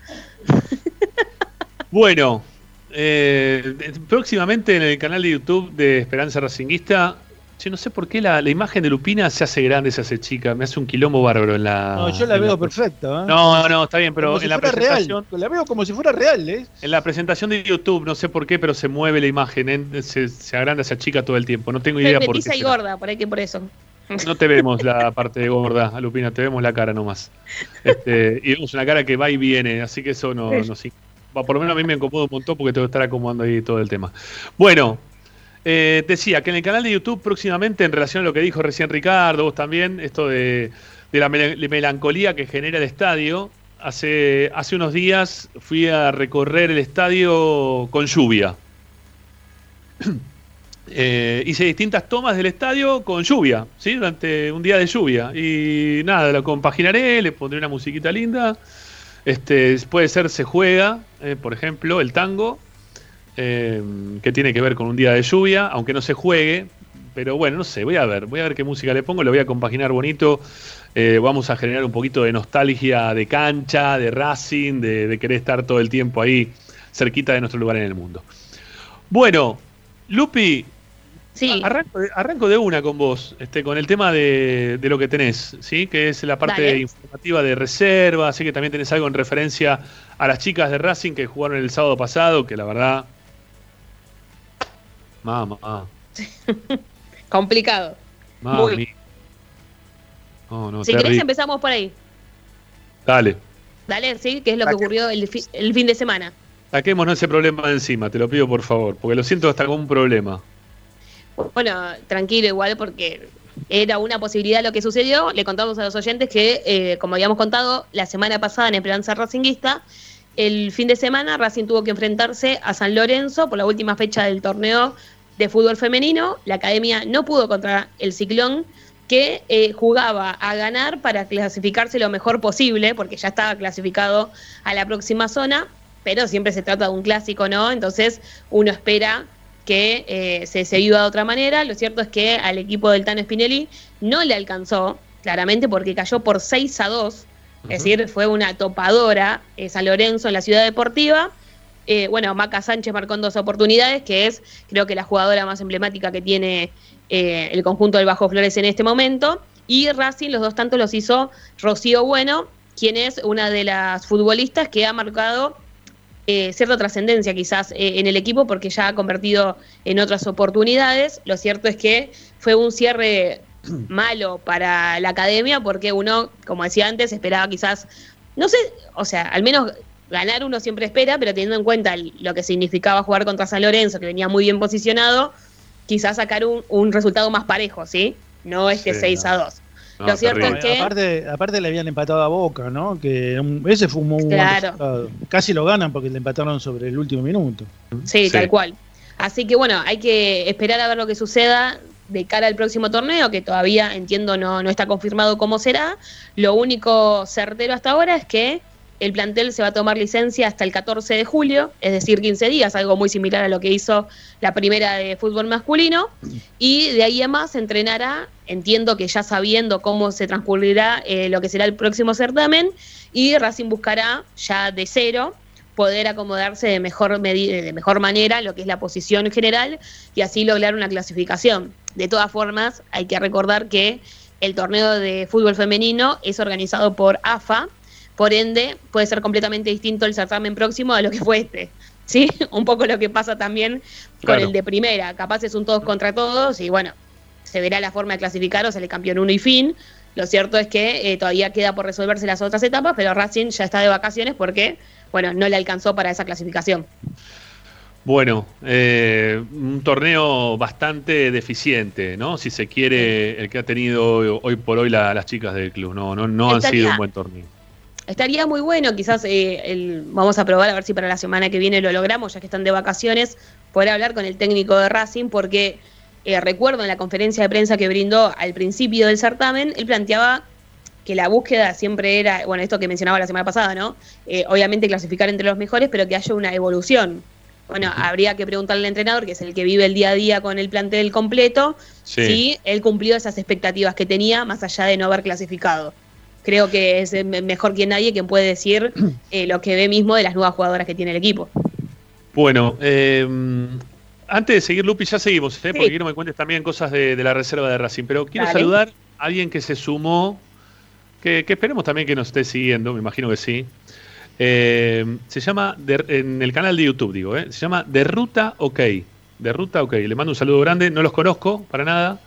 bueno, eh, próximamente en el canal de YouTube de Esperanza Racinguista no sé por qué la, imagen de Lupina se hace grande, se hace chica. Me hace un quilombo bárbaro en la. No, yo la veo perfecta. ¿eh? No, no, está bien, pero en la presentación. La veo como si fuera real, ¿eh? En la presentación de YouTube, no sé por qué, pero se mueve la imagen, se, se, agranda, se achica todo el tiempo. No tengo idea por qué. y gorda, por ahí que por eso. No te vemos la parte de gorda, Lupina, te vemos la cara nomás. Este, y vemos una cara que va y viene, así que eso no, no sí. Por lo menos a mí me incomoda un montón porque tengo que estar acomodando ahí todo el tema. Bueno, eh, decía que en el canal de YouTube próximamente, en relación a lo que dijo recién Ricardo, vos también, esto de, la melancolía que genera el estadio, hace, hace unos días fui a recorrer el estadio con lluvia. Eh, hice distintas tomas del estadio con lluvia, durante un día de lluvia. Y nada, lo compaginaré, le pondré una musiquita linda. Este, puede ser Se Juega, eh, por ejemplo, el tango. Em, que tiene que ver con un día de lluvia, aunque no se juegue. Pero bueno, no sé, voy a ver, voy a ver qué música le pongo, lo voy a compaginar bonito. Eh, vamos a generar un poquito de nostalgia de cancha, de Racing, de, querer estar todo el tiempo ahí cerquita de nuestro lugar en el mundo. Bueno, Lupi, sí. arranco, de una con vos, este, con el tema de, lo que tenés, ¿sí? que es la parte informativa de reserva, así que también tenés algo en referencia a las chicas de Racing que jugaron el sábado pasado, que la verdad Mamá. Complicado. Muy. si querés empezamos por ahí. Dale. Dale, sí, que es lo que ocurrió el, el fin de semana. Saquémonos ese problema de encima, te lo pido por favor, porque lo siento hasta como un problema. Bueno, tranquilo igual porque era una posibilidad lo que sucedió. Le contamos a los oyentes que, eh, como habíamos contado la semana pasada en Esperanza Racinguista, el fin de semana Racing tuvo que enfrentarse a San Lorenzo por la última fecha del torneo de fútbol femenino. La academia no pudo contra el Ciclón, que eh, jugaba a ganar para clasificarse lo mejor posible, porque ya estaba clasificado a la próxima zona, pero siempre se trata de un clásico, ¿no? Entonces uno espera que eh, se, se viva de otra manera. Lo cierto es que al equipo del Tano Spinelli no le alcanzó, claramente, porque cayó por 6 a 2 es decir, fue una topadora eh, San Lorenzo en la ciudad deportiva. Eh, bueno, Maca Sánchez marcó en dos oportunidades, que es creo que la jugadora más emblemática que tiene el conjunto del Bajo Flores en este momento. Y Racing, los dos tantos los hizo Rocío Bueno, quien es una de las futbolistas que ha marcado cierta trascendencia quizás en el equipo porque ya ha convertido en otras oportunidades. Lo cierto es que fue un cierre malo para la academia porque uno, como decía antes, esperaba quizás, no sé, o sea, al menos ganar uno siempre espera, pero teniendo en cuenta lo que significaba jugar contra San Lorenzo, que venía muy bien posicionado, quizás sacar un, resultado más parejo, ¿sí? No este 6 a 2. Lo cierto es que. Aparte, aparte le habían empatado a Boca, ¿no? Que ese fue un muy claro. Casi lo ganan porque le empataron sobre el último minuto. sí, tal cual. Así que bueno, hay que esperar a ver lo que suceda de cara al próximo torneo, que todavía entiendo no, no está confirmado cómo será. Lo único certero hasta ahora es que el plantel se va a tomar licencia hasta el 14 de julio, es decir, 15 días, algo muy similar a lo que hizo la primera de fútbol masculino. Y de ahí a más entrenará, entiendo que ya sabiendo cómo se transcurrirá eh, lo que será el próximo certamen, y Racing buscará ya de cero poder acomodarse de mejor, de mejor manera lo que es la posición general y así lograr una clasificación. De todas formas, hay que recordar que el torneo de fútbol femenino es organizado por AFA, por ende puede ser completamente distinto el certamen próximo a lo que fue este. ¿sí? Un poco lo que pasa también con el de primera. Capaz es un todos contra todos y bueno, se verá la forma de clasificar o sale campeón uno y fin. Lo cierto es que eh, todavía queda por resolverse las otras etapas, pero Racing ya está de vacaciones porque, bueno, no le alcanzó para esa clasificación. Bueno, eh, un torneo bastante deficiente, ¿no? Si se quiere, el que ha tenido hoy, por hoy las chicas del club. No, no, no han sido un buen torneo. Estaría muy bueno, quizás eh, vamos a probar a ver si para la semana que viene lo logramos, ya que están de vacaciones, poder hablar con el técnico de Racing, porque eh, recuerdo en la conferencia de prensa que brindó al principio del certamen, él planteaba que la búsqueda siempre era, bueno, esto que mencionaba la semana pasada, ¿no? Eh, obviamente clasificar entre los mejores, pero que haya una evolución. Bueno, habría que preguntarle al entrenador, que es el que vive el día a día con el plantel completo, si él cumplió esas expectativas que tenía, más allá de no haber clasificado creo que es eh, mejor que nadie quien puede decir eh, lo que ve mismo de las nuevas jugadoras que tiene el equipo. Bueno, eh, antes de seguir, Lupi, ya seguimos, porque quiero que me cuentes también cosas de, la reserva de Racing, pero quiero saludar a alguien que se sumó, que, esperemos también que nos esté siguiendo, me imagino que sí. se llama, en el canal de YouTube, digo, se llama De Ruta OK. De Ruta OK. Le mando un saludo grande, no los conozco para nada,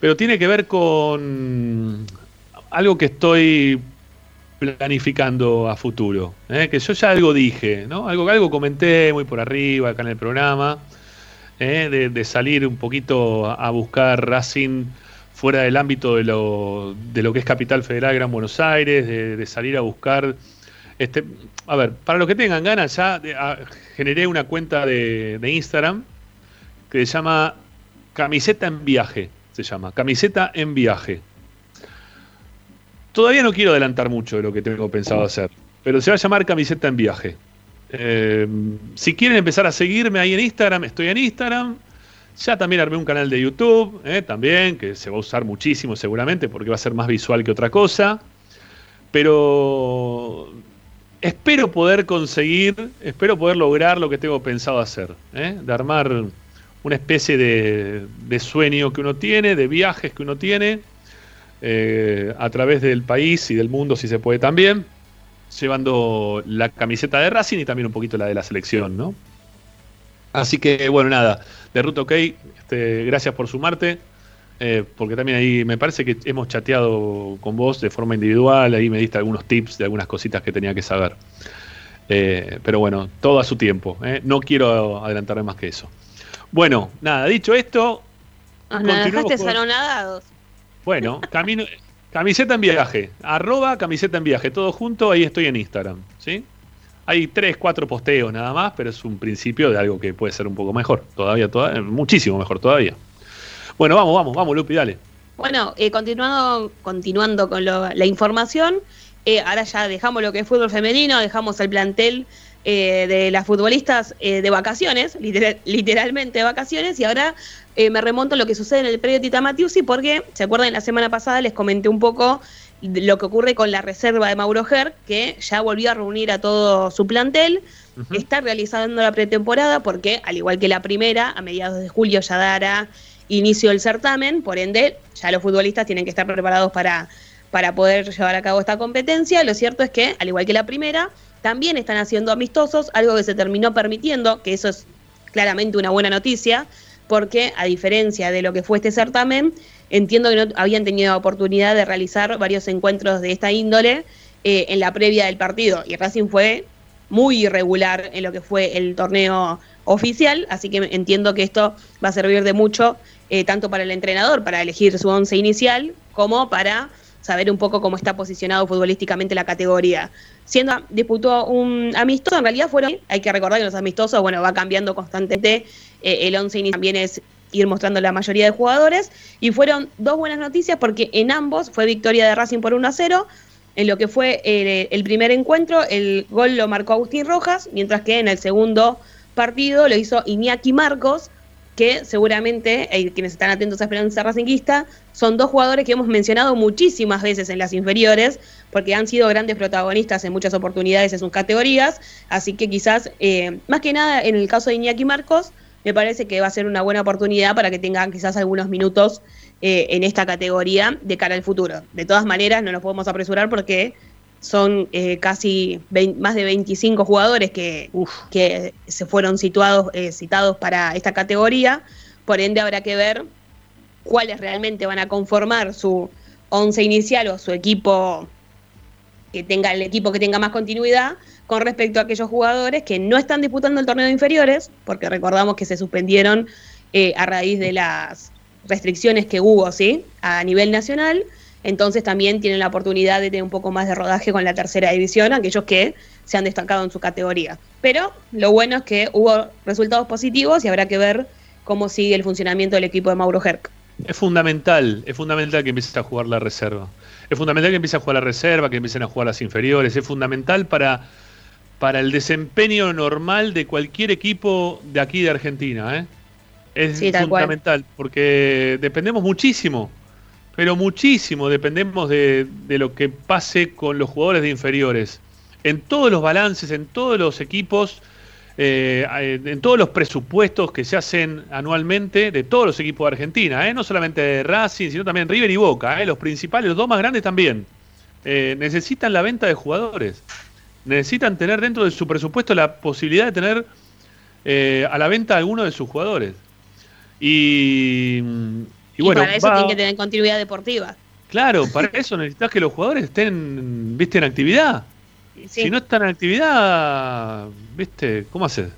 pero tiene que ver con algo que estoy planificando a futuro, ¿eh? que yo ya algo dije, ¿no? Algo, algo comenté muy por arriba acá en el programa, ¿eh? de, salir un poquito a buscar Racing fuera del ámbito de lo, de lo que es Capital Federal Gran Buenos Aires, de, salir a buscar... Este, a ver, para los que tengan ganas, ya generé una cuenta de, de Instagram que se llama Camiseta en Viaje, se llama, Camiseta en Viaje. Todavía no quiero adelantar mucho de lo que tengo pensado hacer, pero se va a llamar Camiseta en Viaje. Eh, si quieren empezar a seguirme ahí en Instagram, estoy en Instagram. Ya también armé un canal de YouTube, eh, también, que se va a usar muchísimo seguramente porque va a ser más visual que otra cosa. Pero espero poder conseguir, espero poder lograr lo que tengo pensado hacer, eh, de armar una especie de sueño que uno tiene, de viajes que uno tiene eh, a través del país y del mundo, si se puede también, llevando la camiseta de Racing y también un poquito la de la selección, ¿no? Así que, bueno, nada, de Ruta OK, este, gracias por sumarte, eh, porque también ahí me parece que hemos chateado con vos de forma individual, ahí me diste algunos tips de algunas cositas que tenía que saber. Eh, pero bueno, todo a su tiempo, no quiero adelantarme más que eso. Bueno, nada, dicho esto... Nos dejaste. Bueno, camino, camiseta en viaje, arroba camiseta en viaje, todo junto, ahí estoy en Instagram, ¿sí? Hay tres, cuatro posteos nada más, pero es un principio de algo que puede ser un poco mejor, todavía, todavía muchísimo mejor todavía. Bueno, vamos, vamos, vamos, Lupi, dale. Bueno, eh, continuando, continuando con la información, eh, ahora ya dejamos lo que es fútbol femenino, dejamos el plantel eh, de las futbolistas de vacaciones, literalmente de vacaciones, y ahora eh, me remonto a lo que sucede en el predio Tita Matiusi porque, ¿se acuerdan? La semana pasada les comenté un poco lo que ocurre con la reserva de Mauro Ger, que ya volvió a reunir a todo su plantel, está realizando la pretemporada porque, al igual que la primera, a mediados de julio ya dará inicio el certamen, por ende, ya los futbolistas tienen que estar preparados para, para poder llevar a cabo esta competencia. Lo cierto es que, al igual que la primera, también están haciendo amistosos, algo que se terminó permitiendo, que eso es claramente una buena noticia, porque a diferencia de lo que fue este certamen, entiendo que no habían tenido oportunidad de realizar varios encuentros de esta índole eh, en la previa del partido. Y Racing fue muy irregular en lo que fue el torneo oficial, así que entiendo que esto va a servir de mucho eh, tanto para el entrenador, para elegir su once inicial, como para saber un poco cómo está posicionado futbolísticamente la categoría. Siendo disputó un amistoso, en realidad fueron, hay que recordar que los amistosos, bueno, va cambiando constantemente eh, el 11 también es ir mostrando la mayoría de jugadores. Y fueron dos buenas noticias porque en ambos fue victoria de Racing por 1 a 0. En lo que fue el, primer encuentro, el gol lo marcó Agustín Rojas, mientras que en el segundo partido lo hizo Iñaki Marcos, que seguramente, eh, quienes están atentos a Esperanza Racinguista, son dos jugadores que hemos mencionado muchísimas veces en las inferiores, porque han sido grandes protagonistas en muchas oportunidades en sus categorías, así que quizás, eh, más que nada en el caso de Iñaki Marcos, me parece que va a ser una buena oportunidad para que tengan quizás algunos minutos eh, en esta categoría de cara al futuro. De todas maneras, no nos podemos apresurar porque son eh, casi más de 25 jugadores que, que se fueron situados, eh, citados para esta categoría, por ende habrá que ver cuáles realmente van a conformar su once inicial o su equipo que tenga el equipo que tenga más continuidad con respecto a aquellos jugadores que no están disputando el torneo de inferiores, porque recordamos que se suspendieron eh, a raíz de las restricciones que hubo, ¿sí? A nivel nacional entonces también tienen la oportunidad de tener un poco más de rodaje con la tercera división, aquellos que se han destacado en su categoría. Pero lo bueno es que hubo resultados positivos y habrá que ver cómo sigue el funcionamiento del equipo de Mauro Herc. Es fundamental, es fundamental que empiece a jugar la reserva. Es fundamental que empiece a jugar la reserva, que empiecen a jugar las inferiores. Es fundamental para, para el desempeño normal de cualquier equipo de aquí de Argentina. ¿eh? Es fundamental, porque dependemos muchísimo pero muchísimo dependemos de, lo que pase con los jugadores de inferiores. En todos los balances, en todos los equipos, eh, en todos los presupuestos que se hacen anualmente de todos los equipos de Argentina, ¿eh? no solamente de Racing, sino también River y Boca, ¿eh? los principales, los dos más grandes también. necesitan la venta de jugadores, necesitan tener dentro de su presupuesto la posibilidad de tener a la venta alguno de sus jugadores. Y, y, bueno, para eso tiene que tener continuidad deportiva. Claro, para eso necesitas que los jugadores estén, viste, en actividad. Si no están en actividad, viste, ¿cómo haces?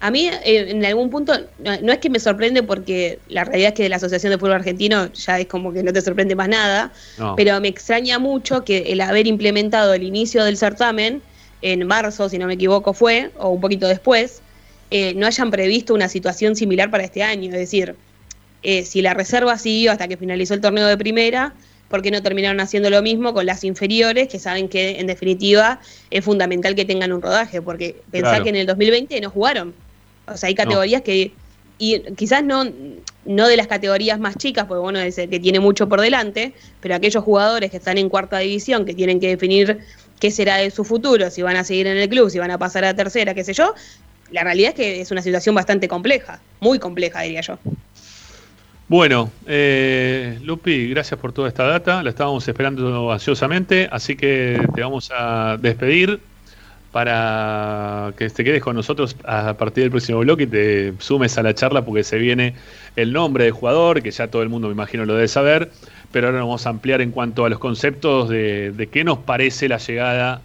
A mí, eh, en algún punto, no, es que me sorprende porque la realidad es que de la Asociación de Fútbol Argentino ya es como que no te sorprende más nada, pero me extraña mucho que el haber implementado el inicio del certamen en marzo, si no me equivoco, fue, o un poquito después, eh, no hayan previsto una situación similar para este año. Es decir, eh, si la reserva siguió hasta que finalizó el torneo de primera, ¿por qué no terminaron haciendo lo mismo con las inferiores, que saben que en definitiva es fundamental que tengan un rodaje? Porque pensar que en el 2020 no jugaron. O sea, hay categorías que, y quizás no, no de las categorías más chicas, porque bueno, es el que tiene mucho por delante, pero aquellos jugadores que están en cuarta división, que tienen que definir qué será de su futuro, si van a seguir en el club, si van a pasar a tercera, qué sé yo, la realidad es que es una situación bastante compleja, muy compleja, diría yo. Bueno, eh, Lupi, gracias por toda esta data. La estábamos esperando ansiosamente, así que te vamos a despedir para que te quedes con nosotros a partir del próximo bloque y te sumes a la charla porque se viene el nombre del jugador, que ya todo el mundo me imagino lo debe saber, pero ahora vamos a ampliar en cuanto a los conceptos de, qué nos parece la llegada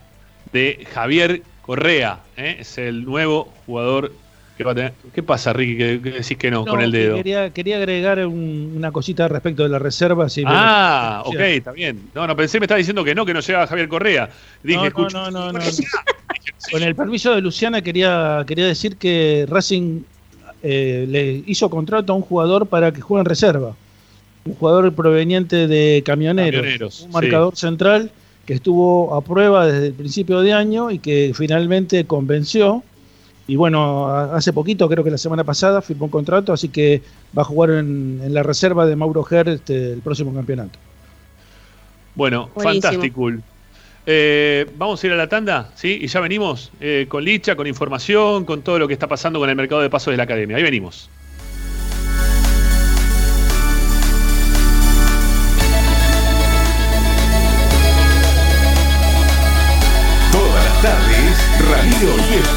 de Javier Correa. ¿eh? Es el nuevo jugador ¿Qué, pasa, Ricky, que, decís que no, con el dedo? Quería, quería agregar una cosita respecto de la reserva. ah, ok, está bien. No, no, pensé que me estaba diciendo que no, que no llegaba Javier Correa. Dije, no, no, no, no, Con el permiso de Luciana quería, quería decir que Racing eh, le hizo contrato a un jugador para que juegue en reserva. Un jugador proveniente de camioneros. un marcador central que estuvo a prueba desde el principio de año y que finalmente convenció y bueno, hace poquito, creo que la semana pasada, firmó un contrato, así que va a jugar en, la reserva de Mauro Ger este, el próximo campeonato. Bueno, fantástico. Eh, vamos a ir a la tanda, ¿sí? Y ya venimos eh, con Licha, con información, con todo lo que está pasando con el mercado de pasos de la academia. Ahí venimos. Todas las tardes, Radio y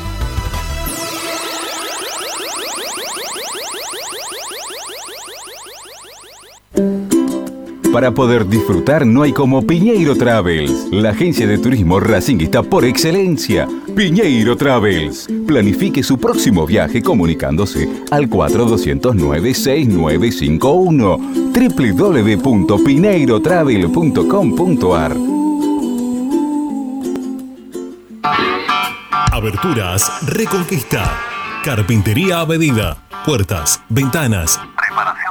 Para poder disfrutar no hay como Piñeiro Travels, la agencia de turismo racinguista por excelencia. Piñeiro Travels. Planifique su próximo viaje comunicándose al 4209-6951 www.pineirotravel.com.ar Aberturas Reconquista. Carpintería a medida. Puertas, ventanas. Preparación.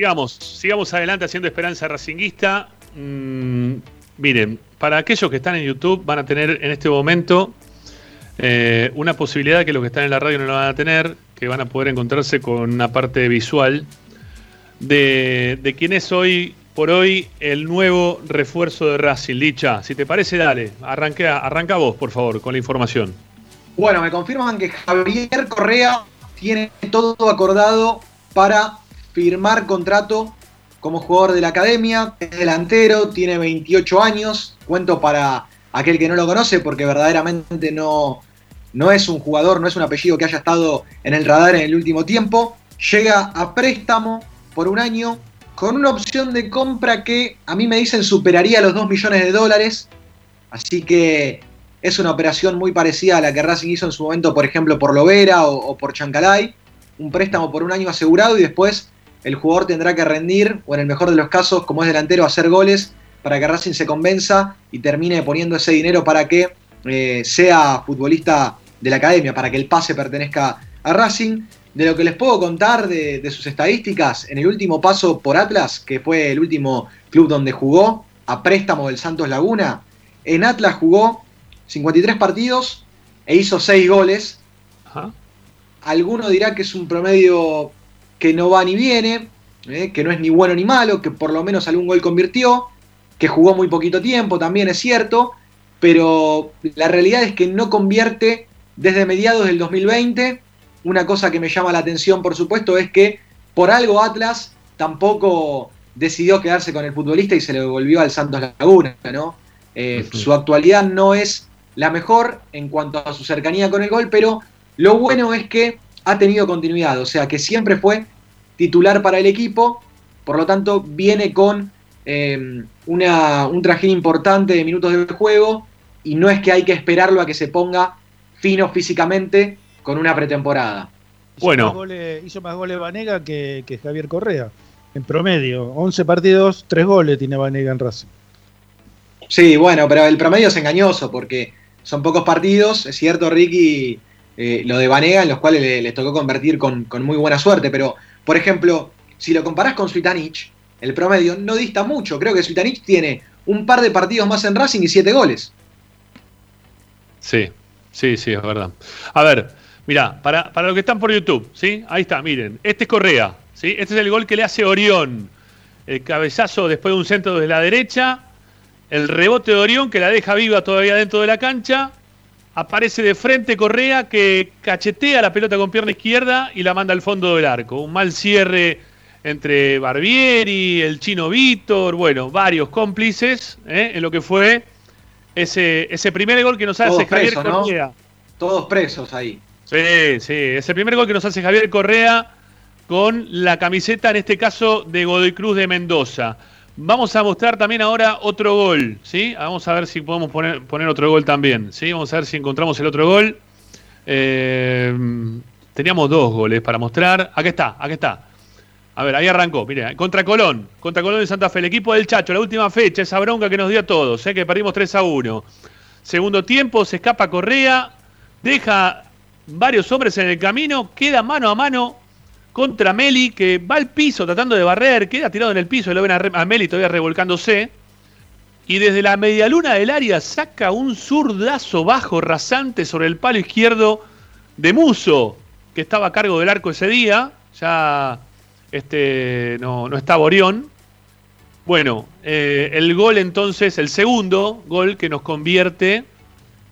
Sigamos, sigamos adelante haciendo Esperanza Racinguista. Mm, miren, para aquellos que están en YouTube van a tener en este momento eh, una posibilidad que los que están en la radio no lo van a tener, que van a poder encontrarse con una parte visual de, de quién es hoy por hoy el nuevo refuerzo de Racing. Licha, si te parece, dale, arranca, arranca vos, por favor, con la información. Bueno, me confirman que Javier Correa tiene todo acordado para firmar contrato como jugador de la academia, es delantero, tiene 28 años, cuento para aquel que no lo conoce porque verdaderamente no, no es un jugador, no es un apellido que haya estado en el radar en el último tiempo, llega a préstamo por un año con una opción de compra que a mí me dicen superaría los 2 millones de dólares, así que es una operación muy parecida a la que Racing hizo en su momento, por ejemplo, por Lovera o, o por Chancalay, un préstamo por un año asegurado y después el jugador tendrá que rendir, o en el mejor de los casos, como es delantero, hacer goles para que Racing se convenza y termine poniendo ese dinero para que eh, sea futbolista de la academia, para que el pase pertenezca a Racing. De lo que les puedo contar de, de sus estadísticas, en el último paso por Atlas, que fue el último club donde jugó, a préstamo del Santos Laguna, en Atlas jugó 53 partidos e hizo 6 goles. Alguno dirá que es un promedio que no va ni viene, eh, que no es ni bueno ni malo, que por lo menos algún gol convirtió, que jugó muy poquito tiempo, también es cierto, pero la realidad es que no convierte desde mediados del 2020. Una cosa que me llama la atención, por supuesto, es que por algo Atlas tampoco decidió quedarse con el futbolista y se le devolvió al Santos Laguna, ¿no? Eh, su actualidad no es la mejor en cuanto a su cercanía con el gol, pero lo bueno es que ha tenido continuidad, o sea que siempre fue titular para el equipo, por lo tanto viene con em, una, un trajín importante de minutos de juego y no es que hay que esperarlo a que se ponga fino físicamente con una pretemporada. Bueno. Hizo más goles, Vanega que, que, Javier Correa, en promedio. 11 partidos, 3 goles tiene Vanega en Racing. Sí, bueno, pero el promedio es engañoso porque son pocos partidos, es cierto, Ricky, eh, lo de Vanega, en los cuales les tocó convertir con, muy buena suerte, pero, por ejemplo, si lo comparás con Suitanich, el promedio no dista mucho. Creo que Suitanich tiene un par de partidos más en Racing y siete goles. Sí, sí, sí, es verdad. A ver, mira, para, para los que están por YouTube, ¿sí? Ahí está, miren. Este es Correa, ¿sí? Este es el gol que le hace Orión. El cabezazo después de un centro desde la derecha el rebote de Orión que la deja viva todavía dentro de la cancha. Aparece de frente Correa que cachetea la pelota con pierna izquierda y la manda al fondo del arco. Un mal cierre entre Barbieri, el chino Víctor, bueno, varios cómplices ¿eh? en lo que fue ese, ese primer gol que nos hace Javier Correa. Todos presos ahí. Sí, sí, ese primer gol que nos hace Javier Correa con la camiseta, en este caso, de Godoy Cruz de Mendoza. Vamos a mostrar también ahora otro gol, ¿sí? Vamos a ver si podemos poner, poner otro gol también, ¿sí? Vamos a ver si encontramos el otro gol. Eh, teníamos dos goles para mostrar. Aquí está, aquí está. A ver, ahí arrancó, contra Colón, contra Colón de Santa Fe, el equipo del Chacho, la última fecha, esa bronca que nos dio a todos, ¿eh? que perdimos 3 a 1. Segundo tiempo, se escapa Correa, deja varios hombres en el camino, queda mano a mano contra Meli, que va al piso tratando de barrer, queda tirado en el piso, y lo ven a, Meli todavía revolcándose. Y desde la medialuna del área saca un zurdazo bajo rasante sobre el palo izquierdo de Muso, que estaba a cargo del arco ese día. Ya este, no, no está Borión. Bueno, eh, el gol entonces, el segundo gol que nos convierte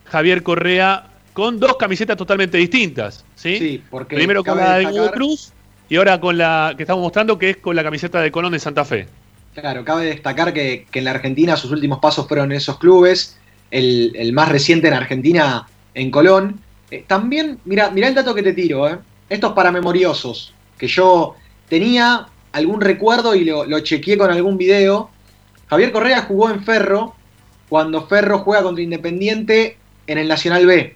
Javier Correa con dos camisetas totalmente distintas. Sí, sí porque primero con la de Cruz y ahora con la que estamos mostrando, que es con la camiseta de Colón de Santa Fe. Claro, cabe destacar que, en la Argentina sus últimos pasos fueron en esos clubes, el, más reciente en Argentina en Colón. Eh, también, mira, mira el dato que te tiro, eh. estos paramemoriosos, que yo tenía algún recuerdo y lo, lo chequeé con algún video. Javier Correa jugó en Ferro cuando Ferro juega contra Independiente en el Nacional B.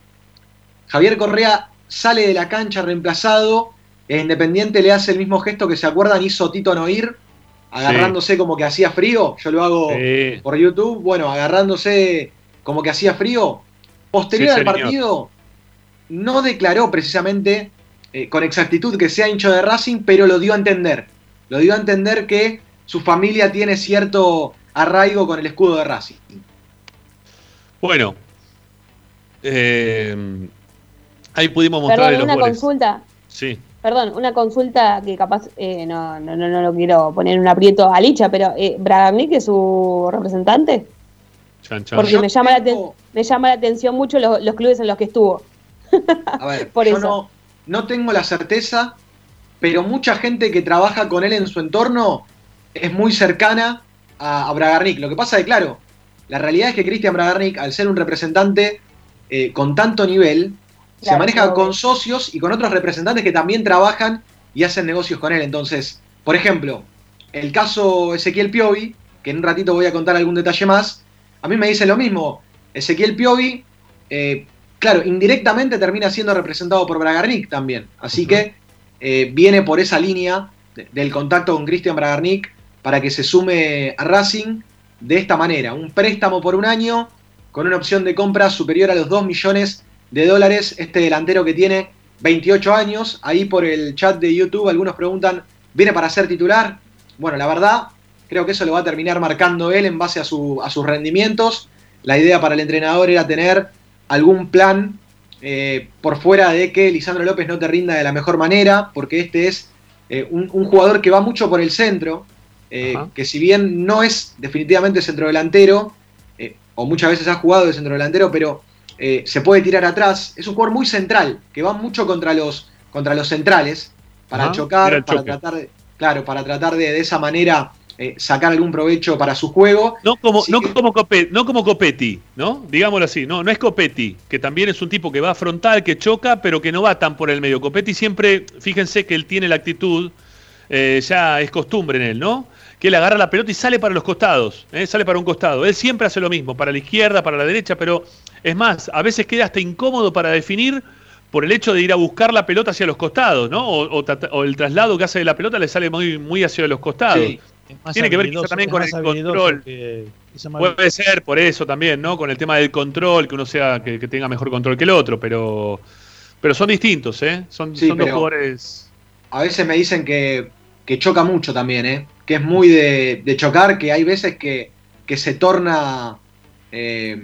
Javier Correa sale de la cancha reemplazado Independiente le hace el mismo gesto que se acuerdan hizo Tito Noir, agarrándose como que hacía frío. Yo lo hago por YouTube. Bueno, agarrándose como que hacía frío. Posterior al partido, no declaró precisamente eh, con exactitud que sea hincho de Racing, pero lo dio a entender. Lo dio a entender que su familia tiene cierto arraigo con el escudo de Racing. Bueno, eh, ahí pudimos mostrar una consulta. Sí. Perdón, una consulta que capaz eh, no, no, no, no, lo quiero poner en un aprieto a Licha, pero eh, ¿Bragarnik es su representante? Porque me llama, la me llama la atención mucho los, clubes en los que estuvo. A ver, Por yo No, no tengo la certeza, pero mucha gente que trabaja con él en su entorno es muy cercana a, a Bragarnik. Lo que pasa es claro, la realidad es que Cristian Bragarnik, al ser un representante eh, con tanto nivel, se maneja con socios y con otros representantes que también trabajan y hacen negocios con él. Entonces, por ejemplo, el caso Ezequiel Piovi, que en un ratito voy a contar algún detalle más, a mí me dice lo mismo. Ezequiel Piovi, eh, claro, indirectamente termina siendo representado por Bragarnik también. Así que eh, viene por esa línea del contacto con Cristian Bragarnik para que se sume a Racing. de esta manera, un préstamo por un año con una opción de compra superior a los 2 millones de dólares, este delantero que tiene 28 años, ahí por el chat de YouTube algunos preguntan, ¿viene para ser titular? Bueno, la verdad, creo que eso lo va a terminar marcando él en base a, a sus rendimientos. La idea para el entrenador era tener algún plan eh, por fuera de que Lisandro López no te rinda de la mejor manera, porque este es eh, un, jugador que va mucho por el centro, eh, que si bien no es definitivamente centrodelantero, o muchas veces ha jugado de centrodelantero, pero se puede tirar atrás, es un jugador muy central, que va mucho contra los, contra los centrales, para chocar, para tratar de, claro, para tratar de, de esa manera eh, sacar algún provecho para su juego. No como, no, como Copetti, no como Copetti, ¿no? Digámoslo así, no, no es Copetti, que también es un tipo que va frontal, que choca, pero que no va tan por el medio. Copetti siempre, fíjense que él tiene la actitud, eh, ya es costumbre en él, ¿no? Que él agarra la pelota y sale para los costados, ¿eh? sale para un costado. Él siempre hace lo mismo, para la izquierda, para la derecha, pero es más, a veces queda hasta incómodo para definir por el hecho de ir a buscar la pelota hacia los costados, ¿no? O, el traslado que hace de la pelota le sale muy, muy hacia los costados. Tiene que ver también con el control. Puede ser por eso también, ¿no? Con el tema del control, que uno sea que, tenga mejor control que el otro, pero pero son distintos, ¿eh? Son, dos jugadores. A veces me dicen que, choca mucho también, ¿eh? Que es muy de, chocar, que hay veces que, se torna eh,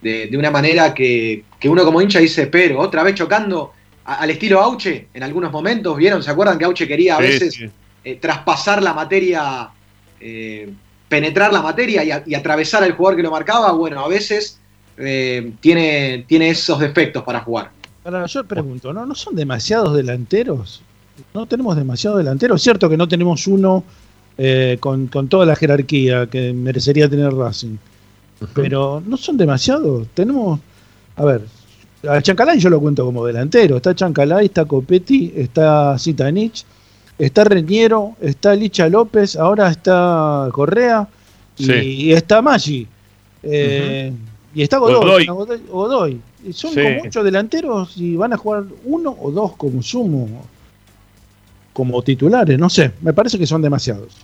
de, una manera que, uno como hincha dice, pero otra vez chocando al estilo Auche en algunos momentos, ¿vieron? ¿Se acuerdan que Auche quería a veces eh, traspasar la materia eh, penetrar la materia y, atravesar al jugador que lo marcaba, bueno, a veces eh, tiene, tiene esos defectos para jugar. Ahora, yo pregunto, ¿no? ¿no son demasiados delanteros? ¿No tenemos demasiados delanteros? Cierto que no tenemos uno eh, con, toda la jerarquía que merecería tener Racing. Pero no son demasiados. Tenemos, a ver, a Chancalay yo lo cuento como delantero. Está Chancalay, está Copetti, está Zitanich, está Reñero, está Licha López, ahora está Correa y, está Maggi. Eh, y está Godoy. Godoy. Y son como muchos delanteros y van a jugar uno o dos como sumo, como titulares, no sé, me parece que son demasiados.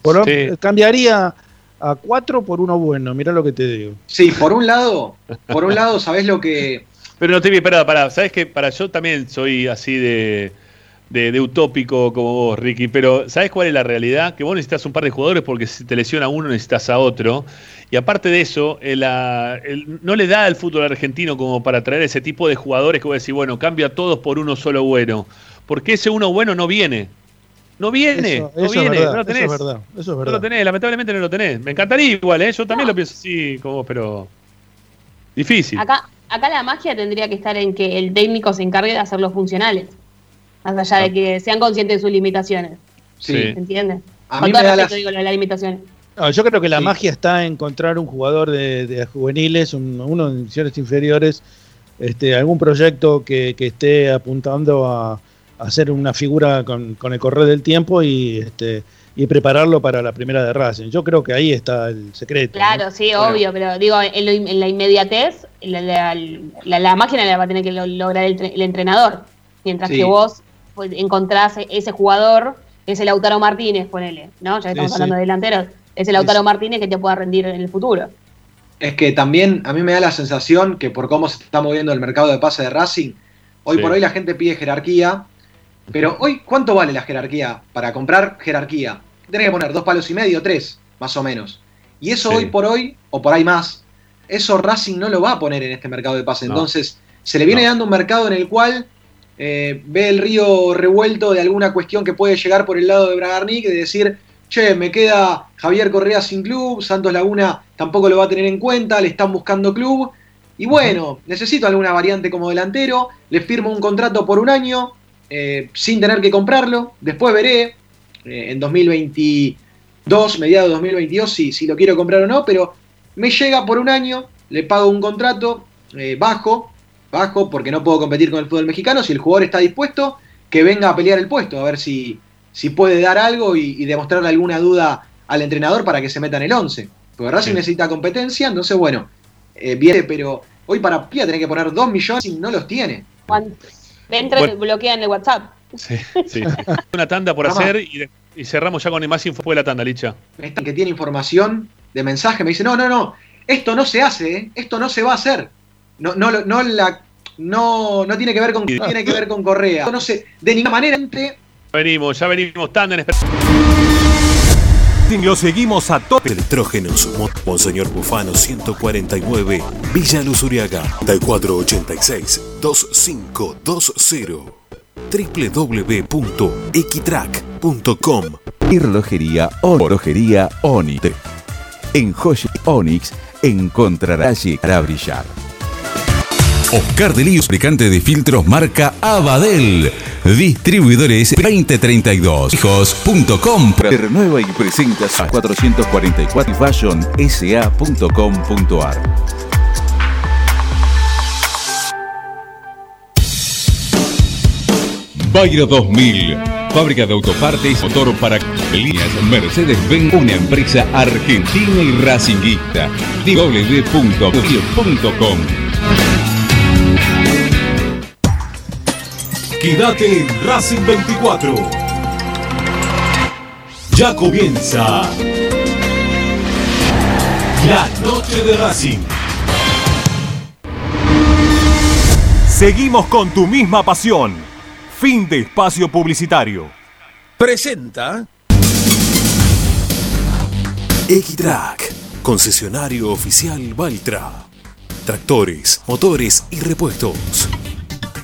Por, Cambiaría a cuatro por uno bueno, mira lo que te digo. Sí, por un lado, por un lado, ¿sabes lo que...? Pero no te vi, espera, para, ¿sabes que Para yo también soy así de de, utópico como vos, Ricky, pero ¿sabes cuál es la realidad? Que vos necesitas un par de jugadores porque si te lesiona uno necesitas a otro. Y aparte de eso, no le da al fútbol argentino como para traer ese tipo de jugadores que vos decís, bueno, cambia a todos por uno solo bueno. Porque ese uno bueno no viene. No viene, no viene, no lo tenés. Eso es verdad, eso es verdad. No lo tenés, lamentablemente no lo tenés. Me encantaría igual, ¿eh? yo también lo pienso así como vos, pero difícil. Acá, acá la magia tendría que estar en que el técnico se encargue de hacerlos funcionales más allá de que sean conscientes de sus limitaciones. Sí. ¿Entiendes? A mí me da las... digo, las limitaciones. yo creo que la magia está en encontrar un jugador de, juveniles, uno de divisiones inferiores, este, algún proyecto que, esté apuntando a, hacer una figura con, el correr del tiempo y, este, y prepararlo para la primera de Racing. Yo creo que ahí está el secreto. Claro, sí, obvio, pero digo, en, la inmediatez, la, la, máquina la va a tener que lograr el, entrenador, mientras que vos pues, encontrás ese jugador, ese Lautaro Martínez, ponele, ¿no? Ya que estamos hablando de delanteros, ese Lautaro Martínez que te pueda rendir en el futuro. Es que también a mí me da la sensación que por cómo se está moviendo el mercado de pase de Racing, hoy por hoy la gente pide jerarquía, pero hoy, ¿cuánto vale la jerarquía? Para comprar jerarquía, tenés que poner dos palos y medio, tres, más o menos. Y eso hoy por hoy, o por ahí más, eso Racing no lo va a poner en este mercado de pase. Entonces, se le viene dando un mercado en el cual eh, ve el río revuelto de alguna cuestión que puede llegar por el lado de Bragarnik, de decir, che, me queda Javier Correa sin club, Santos Laguna tampoco lo va a tener en cuenta, le están buscando club. Y bueno, necesito alguna variante como delantero, le firmo un contrato por un año, eh, sin tener que comprarlo, después veré eh, en 2022, mediados de 2022, si, si lo quiero comprar o no, pero me llega por un año, le pago un contrato bajo, bajo porque no puedo competir con el fútbol mexicano. Si el jugador está dispuesto, que venga a pelear el puesto, a ver si, si puede dar algo y, demostrarle alguna duda al entrenador para que se meta en el 11. Porque Racing necesita competencia, entonces bueno, eh, viene, pero hoy para Pía tiene que poner 2 millones y no los tiene. Entra y bloquean el WhatsApp. Sí, sí. Una tanda por hacer y, cerramos ya con más info de la tanda, Licha. que tiene información de mensaje me dice, no, no, no, esto no se hace, ¿eh? esto no se va a hacer. No, no, no, la, no, no tiene que ver con tiene que ver con Correa. No sé, de ninguna manera. Venimos, ya venimos tan en Lo seguimos a todos. Electrógenos, Monseñor Bufano 149, Villa Luz Uriaga, 2486-2520 www.equitrack.com Y relojería Orojería Onix. En Joya Onix encontrarás llegar a brillar. Oscar Delío, fabricante de filtros marca Abadel. Distribuidores 2032 hijos.com Renueva y presenta a 444 fashionsa.com.ar Bayra 2000, fábrica de autopartes, motor para líneas Mercedes-Benz, una empresa argentina y racinguista. www.com Quédate en Racing 24. Ya comienza la noche de Racing. Seguimos con tu misma pasión. Fin de espacio publicitario. Presenta Equitrack, concesionario oficial Valtra. Tractores, motores y repuestos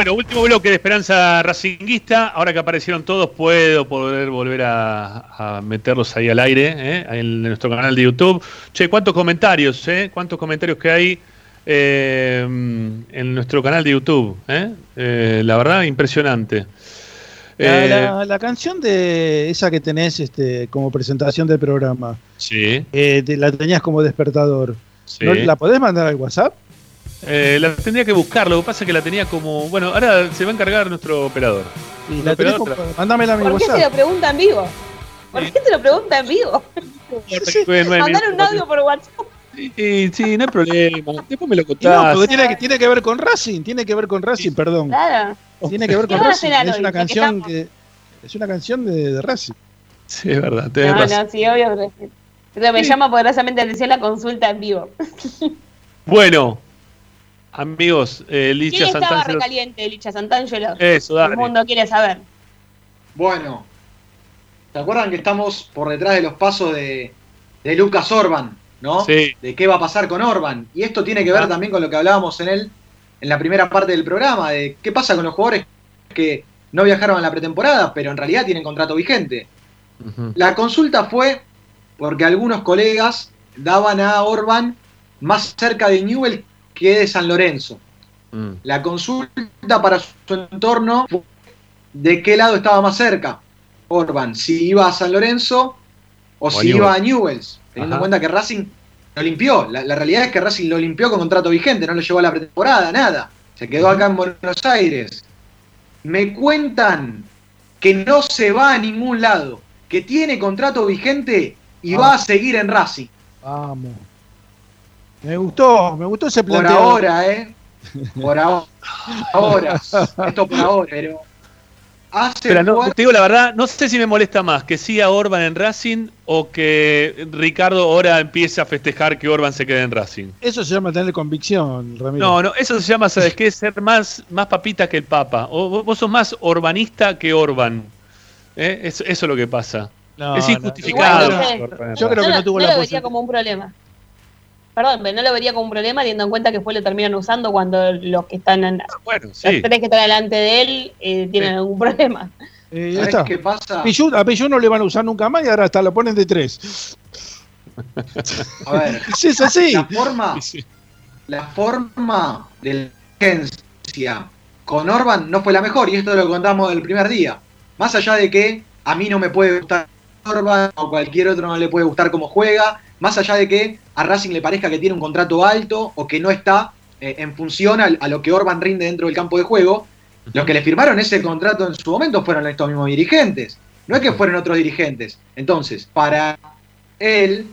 Bueno, último bloque de Esperanza Racinguista. Ahora que aparecieron todos, puedo poder volver a, meterlos ahí al aire, ¿eh? en nuestro canal de YouTube. Che, ¿cuántos comentarios? Eh? ¿Cuántos comentarios que hay eh, en nuestro canal de YouTube? Eh? la verdad, impresionante. La, canción de esa que tenés este, como presentación del programa, sí. la tenías como despertador. ¿La podés mandar al WhatsApp? Eh, la tendría que buscar, lo que pasa es que la tenía como. Bueno, ahora se va a encargar nuestro operador. Y la operador Mándamela a mi ¿Por qué se lo pregunta en vivo? ¿Por qué te lo pregunta en vivo? Mandar un audio por WhatsApp. Sí, sí, no hay problema. Después me lo contás. No, tiene, tiene, que ver con Racing, tiene que ver con Racing, perdón. Claro. Tiene que ver con Racing. Es una canción que, es una canción de, de, Racing. Sí, es verdad. No, razón. no, sí, obvio. Pero me llama poderosamente atención la consulta en vivo. Bueno, Amigos, eh, Licha ¿Quién estaba recaliente, Licha Santangelo? Eso, dale. El mundo quiere saber. Bueno, ¿se acuerdan que estamos por detrás de los pasos de, Lucas Orban, ¿no? Sí. De qué va a pasar con Orban. Y esto tiene que ver también con lo que hablábamos en él en la primera parte del programa, de qué pasa con los jugadores que no viajaron a la pretemporada, pero en realidad tienen contrato vigente. La consulta fue porque algunos colegas daban a Orban más cerca de Newell que de San Lorenzo. Mm. La consulta para su entorno de qué lado estaba más cerca Orban, si iba a San Lorenzo o, si iba a Newells, teniendo en cuenta que Racing lo limpió. La, realidad es que Racing lo limpió con contrato vigente, no lo llevó a la pretemporada, nada. Se quedó acá en Buenos Aires. Me cuentan que no se va a ningún lado, que tiene contrato vigente y va a seguir en Racing. Vamos. Me gustó, me gustó ese planteo. Por ahora, ¿eh? Por ahora. Esto por ahora, pero. Hace no, te digo la verdad, no sé si me molesta más que siga Orban en Racing o que Ricardo ahora empiece a festejar que Orban se quede en Racing. Eso se llama tener convicción, Ramiro. No, no, eso se llama, ¿sabes qué? Ser más, más papita que el Papa. O, vos sos más orbanista que Orban. ¿Eh? Eso, eso, es lo que pasa. es injustificado. yo creo que no, tuvo la posibilidad como un problema. Perdón, pero no lo vería como un problema teniendo en cuenta que fue lo terminan usando cuando los que están en, ah, bueno, los tres que están delante de él eh, tienen algún problema. Eh, ¿Qué pasa? a Pillú no le van a usar nunca más y ahora hasta lo ponen de tres. A ver, es así. La forma, la forma de la agencia con Orban no fue la mejor, y esto lo contamos del primer día. Más allá de que a mí no me puede gustar Orban o cualquier otro no le puede gustar cómo juega, más allá de que a Racing le parezca que tiene un contrato alto o que no está eh, en función a, lo que Orban rinde dentro del campo de juego, los que le firmaron ese contrato en su momento fueron estos mismos dirigentes, no es que fueron otros dirigentes. Entonces, para él,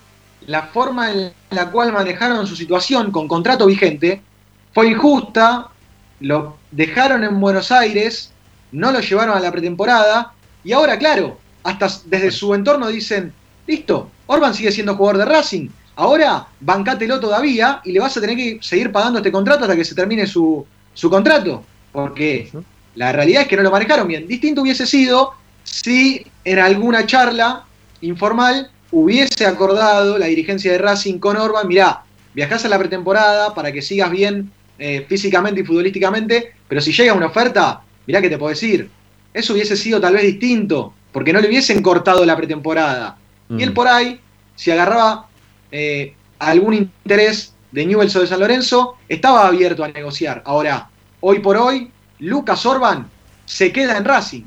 la forma en la cual manejaron su situación con contrato vigente fue injusta, lo dejaron en Buenos Aires, no lo llevaron a la pretemporada y ahora, claro, hasta desde su entorno dicen, listo, Orban sigue siendo jugador de Racing, ahora bancátelo todavía y le vas a tener que seguir pagando este contrato hasta que se termine su, su contrato, porque la realidad es que no lo manejaron bien. Distinto hubiese sido si en alguna charla informal hubiese acordado la dirigencia de Racing con Orban, mirá, viajás a la pretemporada para que sigas bien eh, físicamente y futbolísticamente, pero si llega una oferta, mirá que te puedo decir, eso hubiese sido tal vez distinto, porque no le hubiesen cortado la pretemporada. Y él mm. por ahí, si agarraba eh, algún interés de Newell's o de San Lorenzo, estaba abierto a negociar. Ahora, hoy por hoy, Lucas Orban se queda en Racing.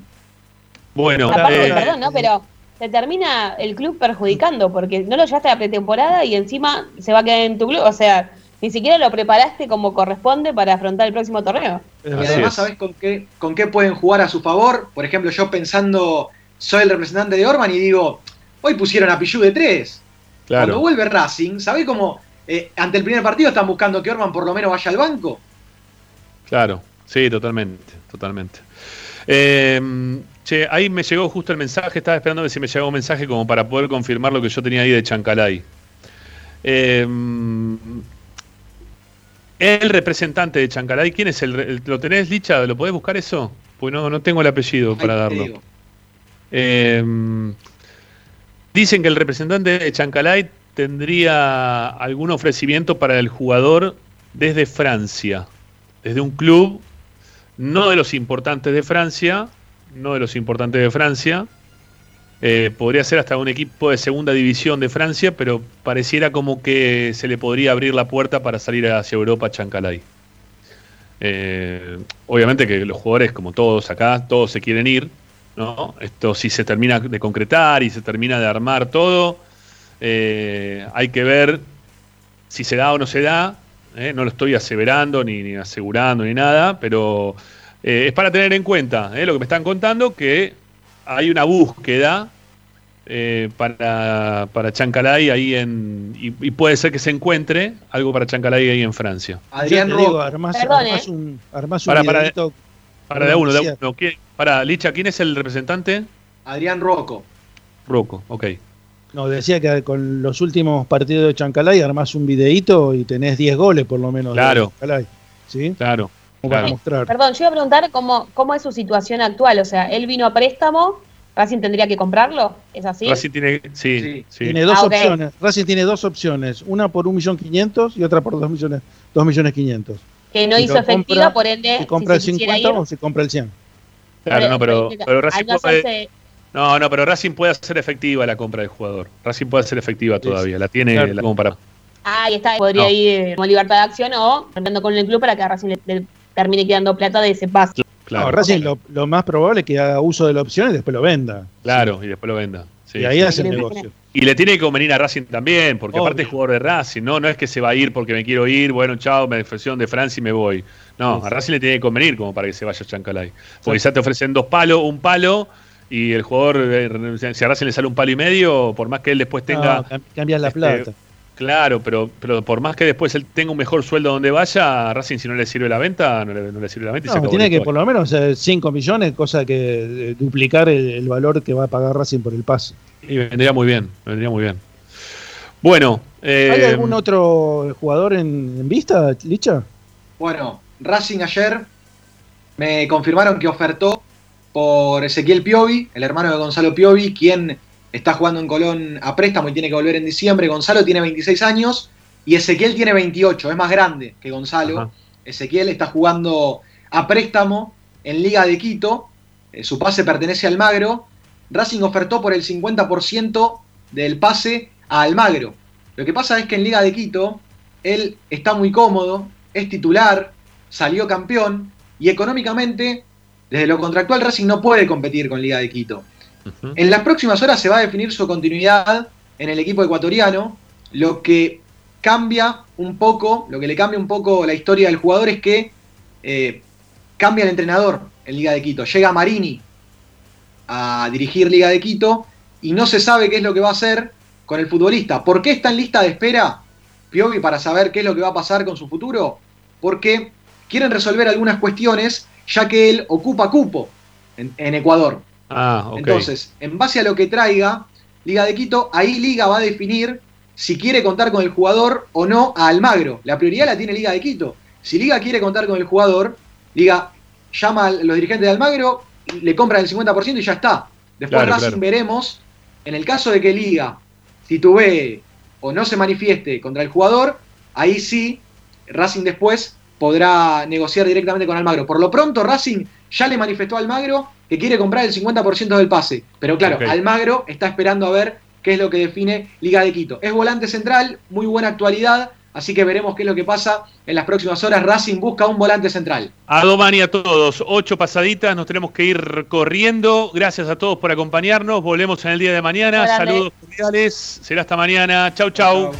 Bueno, eh, perdón, ¿no? Pero te termina el club perjudicando porque no lo llevaste a la pretemporada y encima se va a quedar en tu club. O sea, ni siquiera lo preparaste como corresponde para afrontar el próximo torneo. Y además, ¿sabes con qué, con qué pueden jugar a su favor? Por ejemplo, yo pensando, soy el representante de Orban y digo, hoy pusieron a Pichu de tres. Cuando vuelve Racing, ¿sabés cómo eh, ante el primer partido están buscando que Orban por lo menos vaya al banco? Claro, sí, totalmente, totalmente. Eh, che, ahí me llegó justo el mensaje, estaba esperando a ver si me llegó un mensaje como para poder confirmar lo que yo tenía ahí de Chancalay. Eh, el representante de Chancalay, ¿quién es el, ¿Lo tenés, Licha? ¿Lo podés buscar eso? Pues no, no tengo el apellido para darlo. Dicen que el representante de Chancalay tendría algún ofrecimiento para el jugador desde Francia, desde un club, no de los importantes de Francia, no de los importantes de Francia, eh, podría ser hasta un equipo de segunda división de Francia, pero pareciera como que se le podría abrir la puerta para salir hacia Europa a Chancalay. Eh, obviamente que los jugadores, como todos acá, todos se quieren ir, ¿no? Esto si se termina de concretar y se termina de armar todo, eh, hay que ver si se da o no se da. ¿eh? No lo estoy aseverando ni, asegurando ni nada, pero eh, es para tener en cuenta lo que me están contando, que hay una búsqueda para, para Chancalay ahí en. Y, puede ser que se encuentre algo para Chancalay ahí en Francia. Adrián Rogo, armás, un, armás un para, para de uno, de uno. Para, Licha, ¿quién es el representante? Adrián Rocco. Rocco, ok. No, decía que con los últimos partidos de Chancalay armás un videíto y tenés 10 goles por lo menos. Claro. De Chancalay, ¿Sí? Claro. Para mostrar. Perdón, yo iba a preguntar cómo, cómo es su situación actual. O sea, él vino a préstamo, Racing tendría que comprarlo, ¿es así? Racing tiene, sí, sí. Tiene dos ah, opciones. Racing tiene dos opciones, una por 1.500.000 y otra por 2.500.000. millones, 2 millones que no hizo efectiva, por ende. Si compra el 50 o si compra el 100. Claro, no, pero, pero Racing puede. No, no, pero Racing puede hacer efectiva la compra del jugador. Racing puede hacer efectiva todavía, la tiene la, como para. Ah, ahí está, podría ir como libertad de acción o andando con el club para que a Racing le, termine quedando plata de ese paso. Claro. Racing lo, lo, más probable es que haga uso de la opción y después lo venda. Claro, y después lo venda y ahí hace el negocio. Y le tiene que convenir a Racing también, porque aparte es jugador de Racing, ¿no? No es que se va a ir porque me quiero ir, bueno, chao, me ofrecieron de Francia y me voy. No, a Racing le tiene que convenir como para que se vaya a Chancalay. Porque ya te ofrecen dos palos, un palo, y el jugador, eh, si a Racing le sale un palo y medio, por más que él después tenga. No, cambias la este, plata. Claro, pero, pero por más que después él tenga un mejor sueldo donde vaya, a Racing si no le sirve la venta, no le, sirve la venta. Y tiene que por lo menos 5 millones, cosa que eh, duplicar el, valor que va a pagar Racing por el pase. Y vendría muy bien, vendría muy bien. Bueno. Eh, ¿Hay algún otro jugador en, vista, Licha? Bueno, Racing ayer me confirmaron que ofertó por Ezequiel Piovi, el hermano de Gonzalo Piovi, quien está jugando en Colón a préstamo y tiene que volver en diciembre. Gonzalo tiene 26 años y Ezequiel tiene 28, es más grande que Gonzalo. Ezequiel está jugando a préstamo en Liga de Quito, eh, su pase pertenece al Almagro. Racing ofertó por el 50% del pase a Almagro. Lo que pasa es que en Liga de Quito él está muy cómodo, es titular, salió campeón y económicamente, desde lo contractual, Racing no puede competir con Liga de Quito. En las próximas horas se va a definir su continuidad en el equipo ecuatoriano, lo que cambia un poco, lo que le cambia un poco la historia del jugador es que eh, cambia el entrenador en Liga de Quito. Llega Marini a dirigir Liga de Quito y no se sabe qué es lo que va a hacer con el futbolista. ¿Por qué está en lista de espera Piovi para saber qué es lo que va a pasar con su futuro? Porque quieren resolver algunas cuestiones ya que él ocupa cupo en, Ecuador. Ah, Entonces, en base a lo que traiga Liga de Quito, ahí Liga va a definir si quiere contar con el jugador o no a Almagro. La prioridad la tiene Liga de Quito. Si Liga quiere contar con el jugador, Liga llama a los dirigentes de Almagro, le compran el 50% y ya está. Después Racing veremos, en el caso de que Liga titubee o no se manifieste contra el jugador, ahí sí Racing después podrá negociar directamente con Almagro. Por lo pronto Racing ya le manifestó a Almagro que quiere comprar el 50% del pase. Pero claro, Almagro está esperando a ver qué es lo que define Liga de Quito. Es volante central, muy buena actualidad, Así que veremos qué es lo que pasa en las próximas horas. Racing busca un volante central. A Domani a todos. Ocho pasaditas, nos tenemos que ir corriendo. Gracias a todos por acompañarnos. Volvemos en el día de mañana. Saludos cordiales. Será hasta mañana. chau. chau.